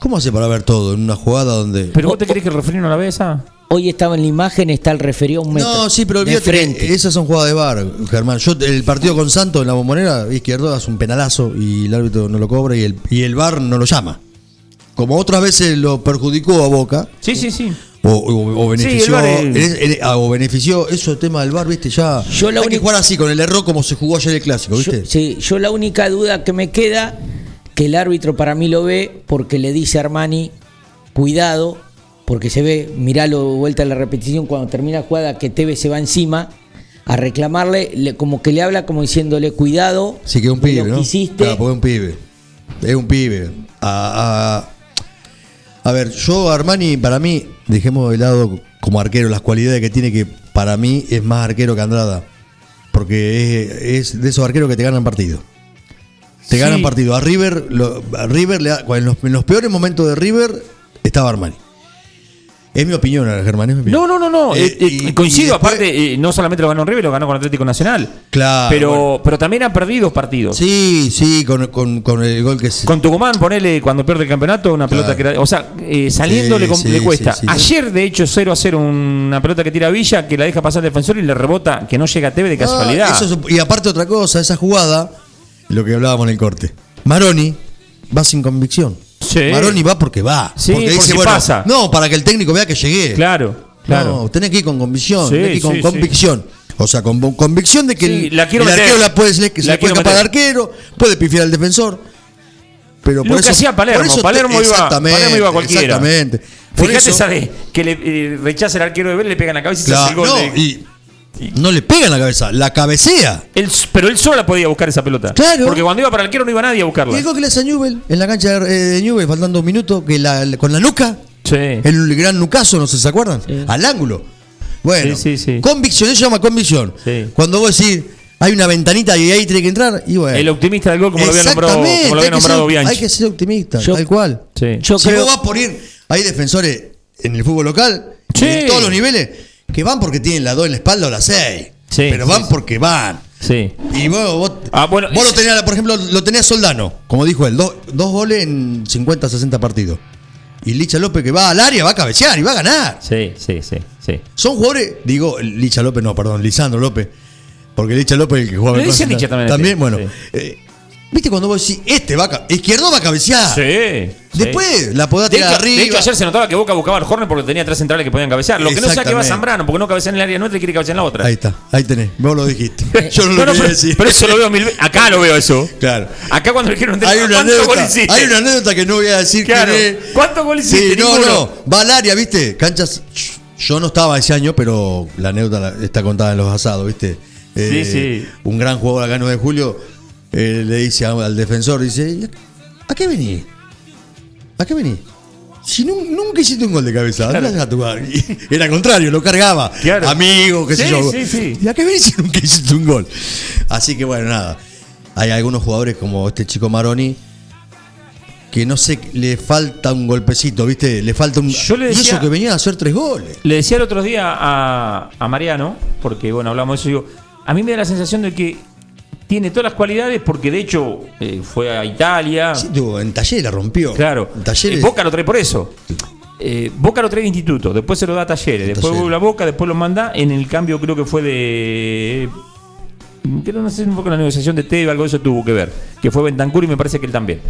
¿cómo hace para ver todo en una jugada donde. ¿Pero vos te crees que el referee no la ve esa? Hoy estaba en la imagen, está el referido a un metro. No, sí, pero de olvídate que frente. esas son jugadas de bar, Germán. Yo el partido con Santos en la bombonera, izquierdo hace un penalazo y el árbitro no lo cobra y el, y el bar no lo llama. Como otras veces lo perjudicó a Boca Sí, sí, sí. o, o- o Sí, el benefició, es- ah, o benefició, eso el tema del bar, viste, ya. Yo la hay que única- jugar así con el error como se jugó ayer el clásico, Yo, viste. sí, yo la única duda que me queda, que el árbitro para mí lo ve porque le dice a Armani, cuidado, porque se ve, miralo vuelta a la repetición, cuando termina la jugada que Tevez se va encima a reclamarle, le- como que le habla como diciéndole, cuidado, Sí, que es un de pibe, lo ¿no? que hiciste. Claro, porque es un pibe. Es un pibe. A, a- a ver, yo Armani, para mí, dejemos de lado como arquero las cualidades que tiene, que para mí es más arquero que Andrada. Porque es, es de esos arqueros que te ganan partido. Te Sí. ganan partido. A River, lo- a River le da- en, los, en los peores momentos de River estaba Armani. Es mi opinión, Germán, es mi opinión. No, no, no, no. Eh, Eh, eh, y- coincido, y después- aparte, eh, no solamente lo ganó en River, lo ganó con Atlético Nacional. Claro, Pero, bueno. pero también ha perdido partidos. Sí, sí, con, con- con el gol que se. Con Tucumán, ponele cuando pierde el campeonato, una pelota que era. O sea, saliendo le, com- sí, le cuesta. sí. Ayer, de hecho, 0 a 0, una pelota que tira Villa, que la deja pasar el defensor y le rebota, que no llega a Teve de Ah, casualidad. eso es- y aparte otra cosa, esa jugada, lo que hablábamos en el corte. Maroni va sin convicción. Sí. Maroni va porque va. Sí, porque por dice, bueno, pasa. no, para que el técnico vea que llegué. Claro, claro. No, tenés que ir con convicción, Sí, tenés que ir con convicción. O sea, con con convicción de que el, la quiero el arquero la puede, se La puede escapar al arquero, puede pifiar al defensor. Pero por Lo eso, que hacía Palermo, por eso te- Palermo iba, Palermo iba a cualquiera. Exactamente. Por Fíjate eso- de que le eh, rechaza el arquero de Vélez, le pega en la cabeza y se hace el Claro, gol. no, de- y no le pega en la cabeza, la cabecea. Él- pero él solo podía buscar esa pelota. Claro. Porque cuando iba para el arquero no iba nadie a Y buscarla. el gol que le hace a Newell en la cancha de, de Newell, faltando un minuto, que la, con la nuca, Sí. el gran nucazo, no sé si se acuerdan, al ángulo. Bueno, Sí, sí, sí. convicción, eso se llama convicción. Sí. Cuando vos decís, hay una ventanita y ahí tiene que entrar, y bueno. El optimista del gol, como lo había nombrado, como lo hay había que ser- nombrado Bianchi. Hay que ser optimista, Yo- tal cual. Sí. Yo si creo, vos vas por ir, hay defensores en el fútbol local, Sí. en todos los niveles, que van porque tienen la 2 en la espalda o la 6. Sí, pero van sí. porque van. Sí. Y vos, vos, Ah, bueno, vos lo ese- tenías, por ejemplo, lo tenías Soldano, como dijo él, do- dos goles en 50, 60 partidos. Y Licha López que va al área, va a cabecear y va a ganar. Sí, sí, sí, sí. Son jugadores, digo, Licha López, no, perdón, Lisandro López. Porque Licha López el que jugaba en también También, bueno. eh, ¿Viste cuando vos decís, este va a, izquierdo va a cabecear? Sí. sí. Después la De tirar hecho, arriba. de hecho, ayer se notaba que Boca buscaba al Horner porque tenía tres centrales que podían cabecear. Lo que no sabe que va. Zambrano, porque no cabecea en el área nuestra y quiere cabecear en la otra. Ahí está, ahí tenés, vos lo dijiste. Yo no lo No, no, quería pero, decir. pero eso lo veo mil veces. Acá lo veo eso. Claro. Acá cuando le dijeron Hay una, ¿cuántos anécdota, hay una anécdota que no voy a decir Claro. es. ¿Cuántos goles Sí, hiciste? no, Ninguno. no. Va al área, ¿viste? Canchas. Yo no estaba ese año, pero la anécdota está contada en los asados, ¿viste? Eh, Sí, sí. Un gran jugador acá 9 de julio eh, le dice al defensor, dice, ¿a qué venís? ¿A qué venís? Si nu- nunca hiciste un gol de cabeza, Claro. Y Era contrario, lo cargaba. Claro. Amigo, qué sé Sí, yo. sí, sí. ¿Y a qué venís si nunca hiciste un gol? Así que bueno, nada. Hay algunos jugadores como este chico Maroni que no sé, le falta un golpecito, ¿viste? Le falta un. Yo le y decía- eso que venía a hacer tres goles. Le decía el otro día a, a Mariano, porque bueno, hablamos de eso, digo, a mí me da la sensación de que tiene todas las cualidades, porque de hecho eh, fue a Italia. Sí, digo, en Talleres la rompió. Claro. En Talleres. Eh, Boca lo trae por eso. Eh, Boca lo trae de instituto, después se lo da a Talleres, después vuelve a Boca, después lo manda. En el cambio, creo que fue de. Creo no sé un poco la negociación de Teve, algo de eso tuvo que ver. Que fue Bentancur y me parece que él también.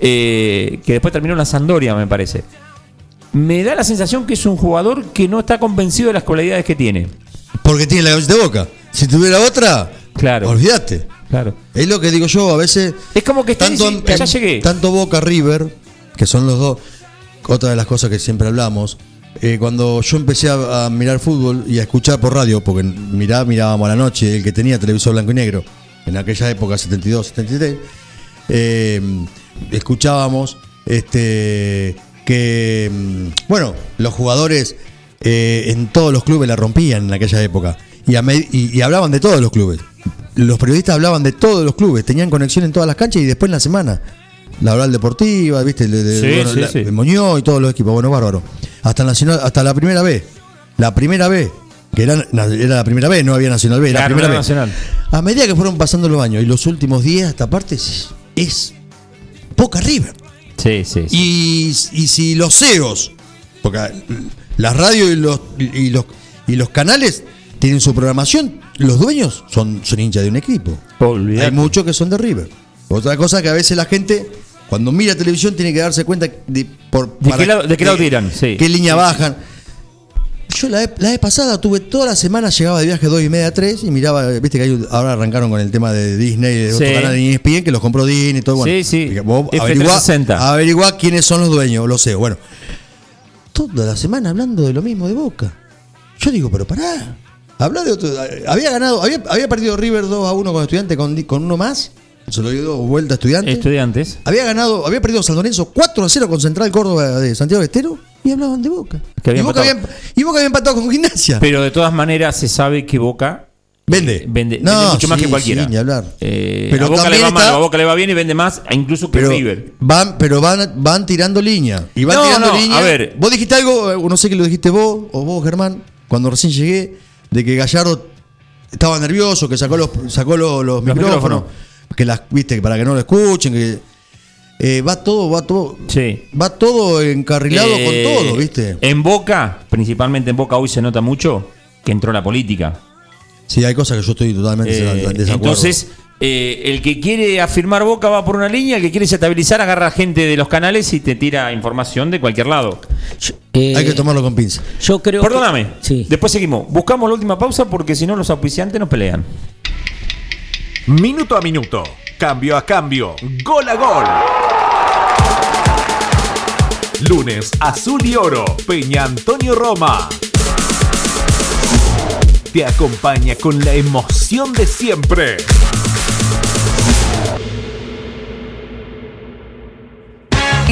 Eh, que después terminó en la Sandoria, me parece. Me da la sensación que es un jugador que no está convencido de las cualidades que tiene. Porque tiene la cabeza de boca. Si tuviera otra, Claro. olvídate. Claro. Es lo que digo yo, a veces. Es como que está tanto, dice, ya llegué. tanto Boca River, que son los dos, otra de las cosas que siempre hablamos. eh, cuando yo empecé a, a mirar fútbol y a escuchar por radio, porque mirá, mirábamos a la noche, el que tenía televisor blanco y negro, en aquella época, 72, 73, eh, escuchábamos este, que, mm, bueno, los jugadores eh, en todos los clubes la rompían en aquella época. Y, a me- y- y hablaban de todos los clubes. Los periodistas hablaban de todos los clubes, tenían conexión en todas las canchas y después en la semana. La Oral Deportiva, ¿viste? De, de- Sí, bueno, sí, la- sí. de Moñó y todos los equipos. Bueno, bárbaro. Hasta, Nacional, hasta la primera vez. La primera vez. Que era, era la primera vez, no había Nacional B, era la primera era Nacional. A medida que fueron pasando los años y los últimos días, esta parte es, es Boca River. Sí, sí. sí. Y, y si los CEOs, porque las radios y los, y los, y los canales tienen su programación, los dueños son, son hinchas de un equipo. Olvidate. Hay muchos que son de River. Otra cosa que a veces la gente, cuando mira televisión, tiene que darse cuenta de, por, ¿De para- qué lado- de qué lado tiran? Sí. qué línea bajan. Yo la, vez- la vez pasada tuve toda la semana, llegaba de viaje dos y media tres y miraba, viste que ahora arrancaron con el tema de Disney, de otro Sí. canal de ESPN que los compró Disney y todo. Bueno, Sí, sí. Vos F360. averiguá, averiguá quiénes son los dueños, lo sé. Bueno, toda la semana hablando de lo mismo de Boca. Yo digo, pero pará. Habla de otro. Había ganado, había, había perdido River 2 a 1 con estudiante con, con uno más. Se lo dio vuelta a estudiante. Estudiantes. Había ganado, había perdido San Lorenzo 4 a 0 con Central Córdoba de Santiago del Estero y hablaban de Boca. Que había y, Boca había, y Boca había empatado con Gimnasia. Pero de todas maneras se sabe que Boca Vende. vende, No, vende mucho más sí, que cualquiera. sí, ni hablar. Eh, Pero a Boca le va mal, está- a Boca le va bien y vende más, incluso que pero River. van, pero van, van tirando línea. Y van No, tirando no, línea. a ver. Vos dijiste algo, eh, no sé que lo dijiste vos o vos, Germán, cuando recién llegué, de que Gallardo estaba nervioso, que sacó los, sacó los, los micrófonos, micrófonos. que las, viste, para que no lo escuchen, que eh, va todo, va todo, Sí. va todo encarrilado Eh, con todo, viste. En Boca, principalmente en Boca hoy se nota mucho que entró la política. Sí, hay cosas que yo estoy totalmente Eh, en desacuerdo. entonces, eh, el que quiere afirmar Boca va por una línea, el que quiere estabilizar agarra gente de los canales y te tira información de cualquier lado. Eh, hay que tomarlo con pinza. Yo creo. Perdóname. que- sí. Después seguimos. Buscamos la última pausa porque si no los auspiciantes nos pelean. Minuto a minuto, cambio a cambio, gol a gol. Lunes Azul y Oro, Peña Antonio Roma. Te acompaña con la emoción de siempre.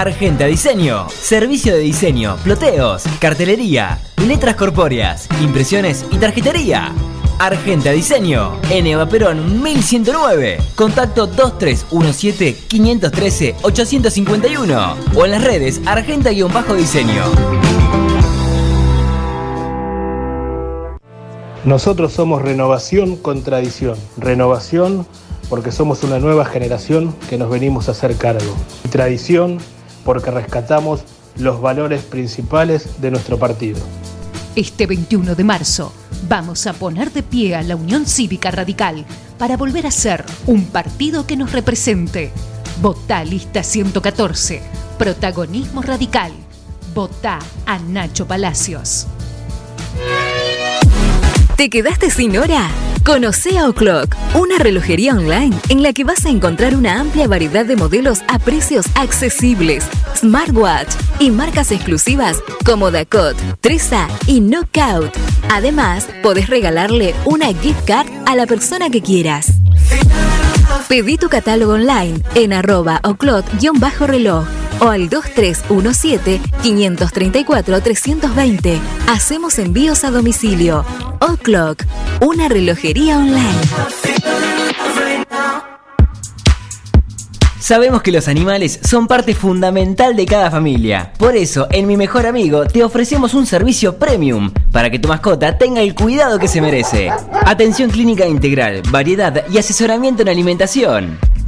Argenta Diseño. Servicio de diseño, ploteos, cartelería, letras corpóreas, impresiones y tarjetería. Argenta Diseño. En Eva Perón 1109. Contacto 2317-513-851. O en las redes Argenta-Diseño. Nosotros somos renovación con tradición. Renovación porque somos una nueva generación que nos venimos a hacer cargo. Tradición porque rescatamos los valores principales de nuestro partido. Este 21 de marzo vamos a poner de pie a la Unión Cívica Radical para volver a ser un partido que nos represente. Votá lista 114. Protagonismo radical. Votá a Nacho Palacios. ¿Te quedaste sin hora? Conoce a O'Clock, una relojería online en la que vas a encontrar una amplia variedad de modelos a precios accesibles, smartwatch y marcas exclusivas como Dakot, Tresa y Knockout. Además, podés regalarle una gift card a la persona que quieras. Pedí tu catálogo online en arroba oclot-reloj o al 2317-534-320. Hacemos envíos a domicilio. O'Clock, una relojería online. Sabemos que los animales son parte fundamental de cada familia. Por eso, en Mi Mejor Amigo te ofrecemos un servicio premium para que tu mascota tenga el cuidado que se merece. Atención clínica integral, variedad y asesoramiento en alimentación.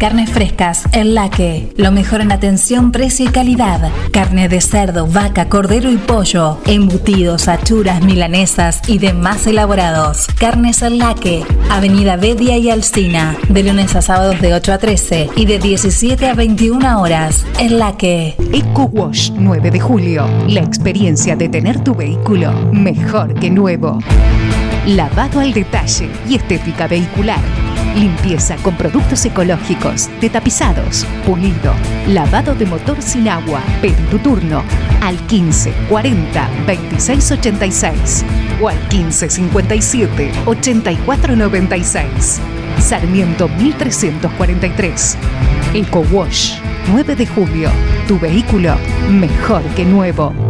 Carnes frescas, el laque. Lo mejor en atención, precio y calidad. Carne de cerdo, vaca, cordero y pollo. Embutidos, achuras, milanesas y demás elaborados. Carnes el laque. Avenida Bedia y Alcina. De lunes a sábados de 8 a 13 y de 17 a 21 horas. El laque. Eco Wash 9 de julio. La experiencia de tener tu vehículo mejor que nuevo. Lavado al detalle y estética vehicular. Limpieza con productos ecológicos, de tapizados, pulido, lavado de motor sin agua. Pedí tu turno al 15 40 26 86 o al 15 57 84 96. Sarmiento 1343. Eco Wash 9 de julio. Tu vehículo mejor que nuevo.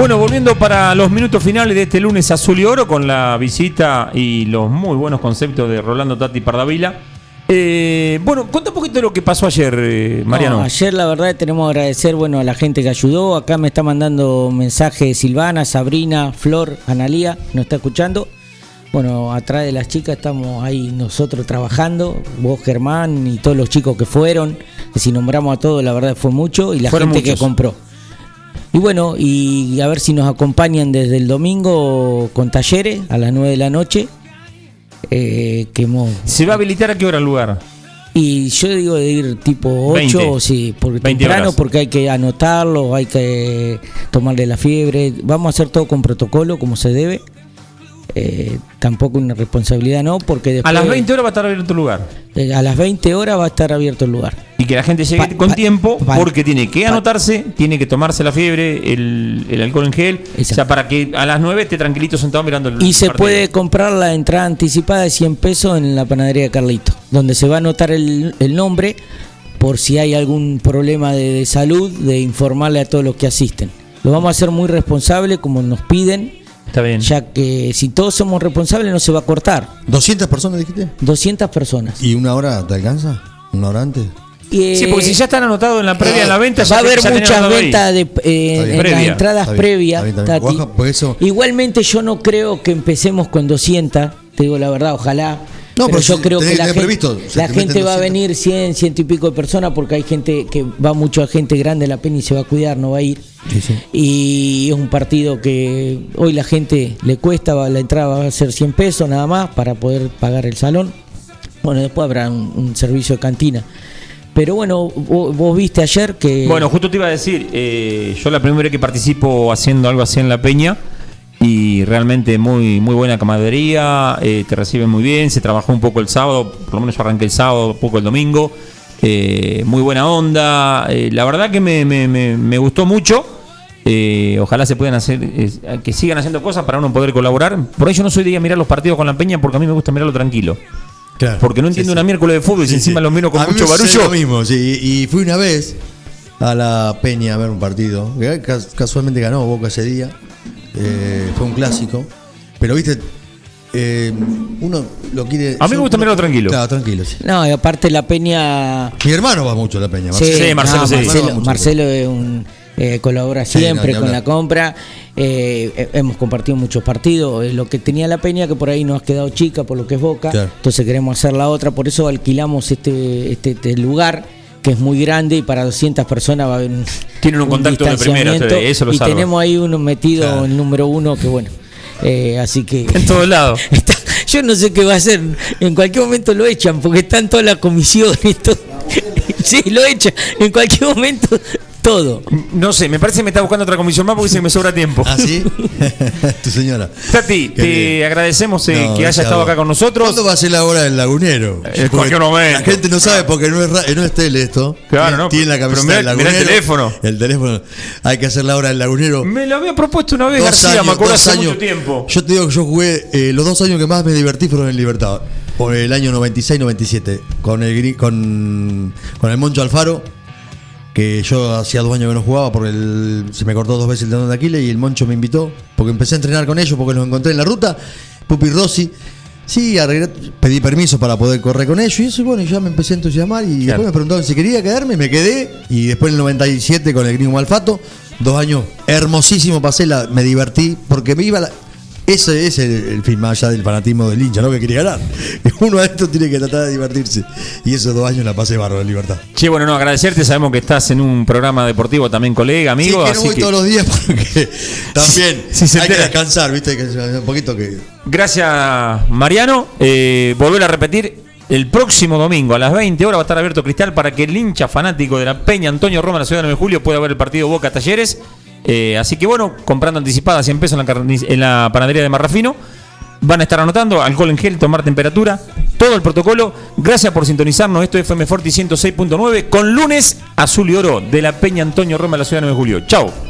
Bueno, volviendo para los minutos finales de este lunes azul y oro con la visita y los muy buenos conceptos de Rolando Tati Pardavila. Eh, bueno, cuenta un poquito de lo que pasó ayer, eh, Mariano. No, ayer la verdad tenemos que agradecer bueno, a la gente que ayudó. Acá me está mandando mensajes Silvana, Sabrina, Flor, Analía, nos está escuchando. Bueno, atrás de las chicas estamos ahí nosotros trabajando, vos Germán y todos los chicos que fueron, que si nombramos a todos la verdad fue mucho y la Fueron gente que compró. Y bueno, y a ver si nos acompañan desde el domingo con talleres a las 9 de la noche. eh, que hemos- ¿Se va a habilitar a qué hora el lugar? y yo digo de ir tipo 8, 20. sí, porque 20 temprano, horas. porque hay que anotarlo, hay que tomarle la fiebre. Vamos a hacer todo con protocolo, como se debe. Eh, tampoco una responsabilidad, no, porque después. A las 20 horas va a estar abierto el lugar. eh, a las 20 horas va a estar abierto el lugar. Y que la gente llegue Pa- con pa- tiempo pa- porque tiene que anotarse, tiene que tomarse la fiebre, el, el alcohol en gel. O sea, para que a las 9 esté tranquilito sentado mirando el Y se partido. puede comprar la entrada anticipada de 100 pesos en la panadería de Carlito, donde se va a anotar el, el nombre por si hay algún problema de, de salud, de informarle a todos los que asisten. Lo vamos a hacer muy responsable, como nos piden, Está bien. ya que si todos somos responsables no se va a cortar. ¿200 personas dijiste? 200 personas. ¿Y una hora te alcanza? ¿Una hora antes? Y, Sí, porque si ya están anotados en la previa, en la venta, va a haber muchas ventas de, eh, en las Previa. entradas Está bien, previas, está bien, está bien. Tati. Guaja, por eso- Igualmente yo no creo que empecemos con 200, te digo la verdad, ojalá. No, pero pero yo si creo que la gente, previsto, la te gente va a 200. venir 100, ciento y pico de personas porque hay gente que va mucha gente grande la pena y se va a cuidar, no va a ir. Y es un partido que hoy la gente le cuesta, la entrada va a ser 100 pesos nada más para poder pagar el salón. Bueno, después habrá un, un servicio de cantina. Pero bueno, vos, vos viste ayer que... Bueno, justo te iba a decir, eh, yo la primera vez que participo haciendo algo así en La Peña y realmente muy muy buena camaradería, eh, te reciben muy bien, se trabajó un poco el sábado, por lo menos yo arranqué el sábado, un poco el domingo, eh, muy buena onda, eh, la verdad que me, me- me- me gustó mucho, eh, ojalá se puedan hacer, eh, que sigan haciendo cosas para uno poder colaborar, por eso no soy de ir a mirar los partidos con La Peña porque a mí me gusta mirarlo tranquilo. Claro. Porque no entiendo una miércoles de fútbol y Sí, encima sí. lo miro con A mucho barullo. lo mismo, sí. Y fui una vez a la Peña a ver un partido. cas- Casualmente ganó Boca ese día. Eh, fue un clásico. Pero viste, eh, uno lo quiere. A mí me gusta mirarlo tranquilo. Claro, tranquilo. sí. No, y aparte la Peña... Mi hermano va mucho a la Peña. Sí, Sí, Marcelo, no, sí. Marcelo, mucho. Marcelo es un, eh, colabora Sí, siempre no, con la compra. Eh, eh, hemos compartido muchos partidos. Eh, lo que tenía la Peña, que por ahí nos ha quedado chica por lo que es Boca. Claro. Entonces queremos hacer la otra. Por eso alquilamos este, este, este lugar que es muy grande y para 200 personas va a haber un, Tienen un contacto de primera, eso lo Y salva. tenemos ahí uno metido, Claro. el número uno, que bueno. Eh, así que En todos lados. Está- yo no sé qué va a hacer. En cualquier momento lo echan porque están todas las comisiones. y todo. Sí, lo echan. En cualquier momento, todo. No sé, me parece que me está buscando otra comisión más porque que me sobra tiempo. ¿Ah, sí? tu señora. Tati, Qué te bien. agradecemos eh, No, que haya estado acá con nosotros. ¿Cuándo va a ser la hora del lagunero? En cualquier momento. La gente no sabe porque no es, ra- no es tele esto. Claro, Tiene- no, Tiene la mirá- del mirá el lagunero. teléfono. El teléfono. Hay que hacer la hora del lagunero. Me lo había propuesto una vez, Dos García, años, me acuerdo hace años. mucho tiempo. Yo te digo que yo jugué eh, los dos años que más me divertí fueron en Libertad. Por el año 96-97. Con el con, con el Moncho Alfaro. Que yo hacía dos años que no jugaba porque el- se me cortó dos veces el tendón de Aquiles y el Moncho me invitó. Porque empecé a entrenar con ellos porque los encontré en la ruta. Pupi Rossi. Sí, arreglé- pedí permiso para poder correr con ellos y eso, bueno, ya me empecé a entusiasmar y después me preguntaron si quería quedarme, me quedé y después en el 97 con el Gringo Malfato, dos años hermosísimo pasé, la, me divertí porque me iba la- ese es el, el fin más allá del fanatismo del hincha, ¿no? Que quiere ganar. Uno a esto tiene que tratar de divertirse. Y esos dos años la pasé bárbaro en libertad. Che, bueno, no, agradecerte. Sabemos que estás en un programa deportivo también, colega, amigo. sí, que no así voy que todos los días porque también Sí, hay que descansar, ¿viste? Que un poquito que. gracias, Mariano. Eh, volver a repetir. El próximo domingo a las 20 horas va a estar abierto Cristal para que el hincha fanático de la Peña Antonio Roma en la ciudad de 9 de julio pueda ver el partido Boca Talleres. Eh, así que bueno, comprando anticipada 100 pesos en la, panadería de Marrafino. Van a estar anotando alcohol en gel, tomar temperatura, todo el protocolo. Gracias por sintonizarnos. Esto es FM Forti 106.9 con lunes azul y oro de la Peña Antonio Roma la ciudad de 9 de julio. Chau.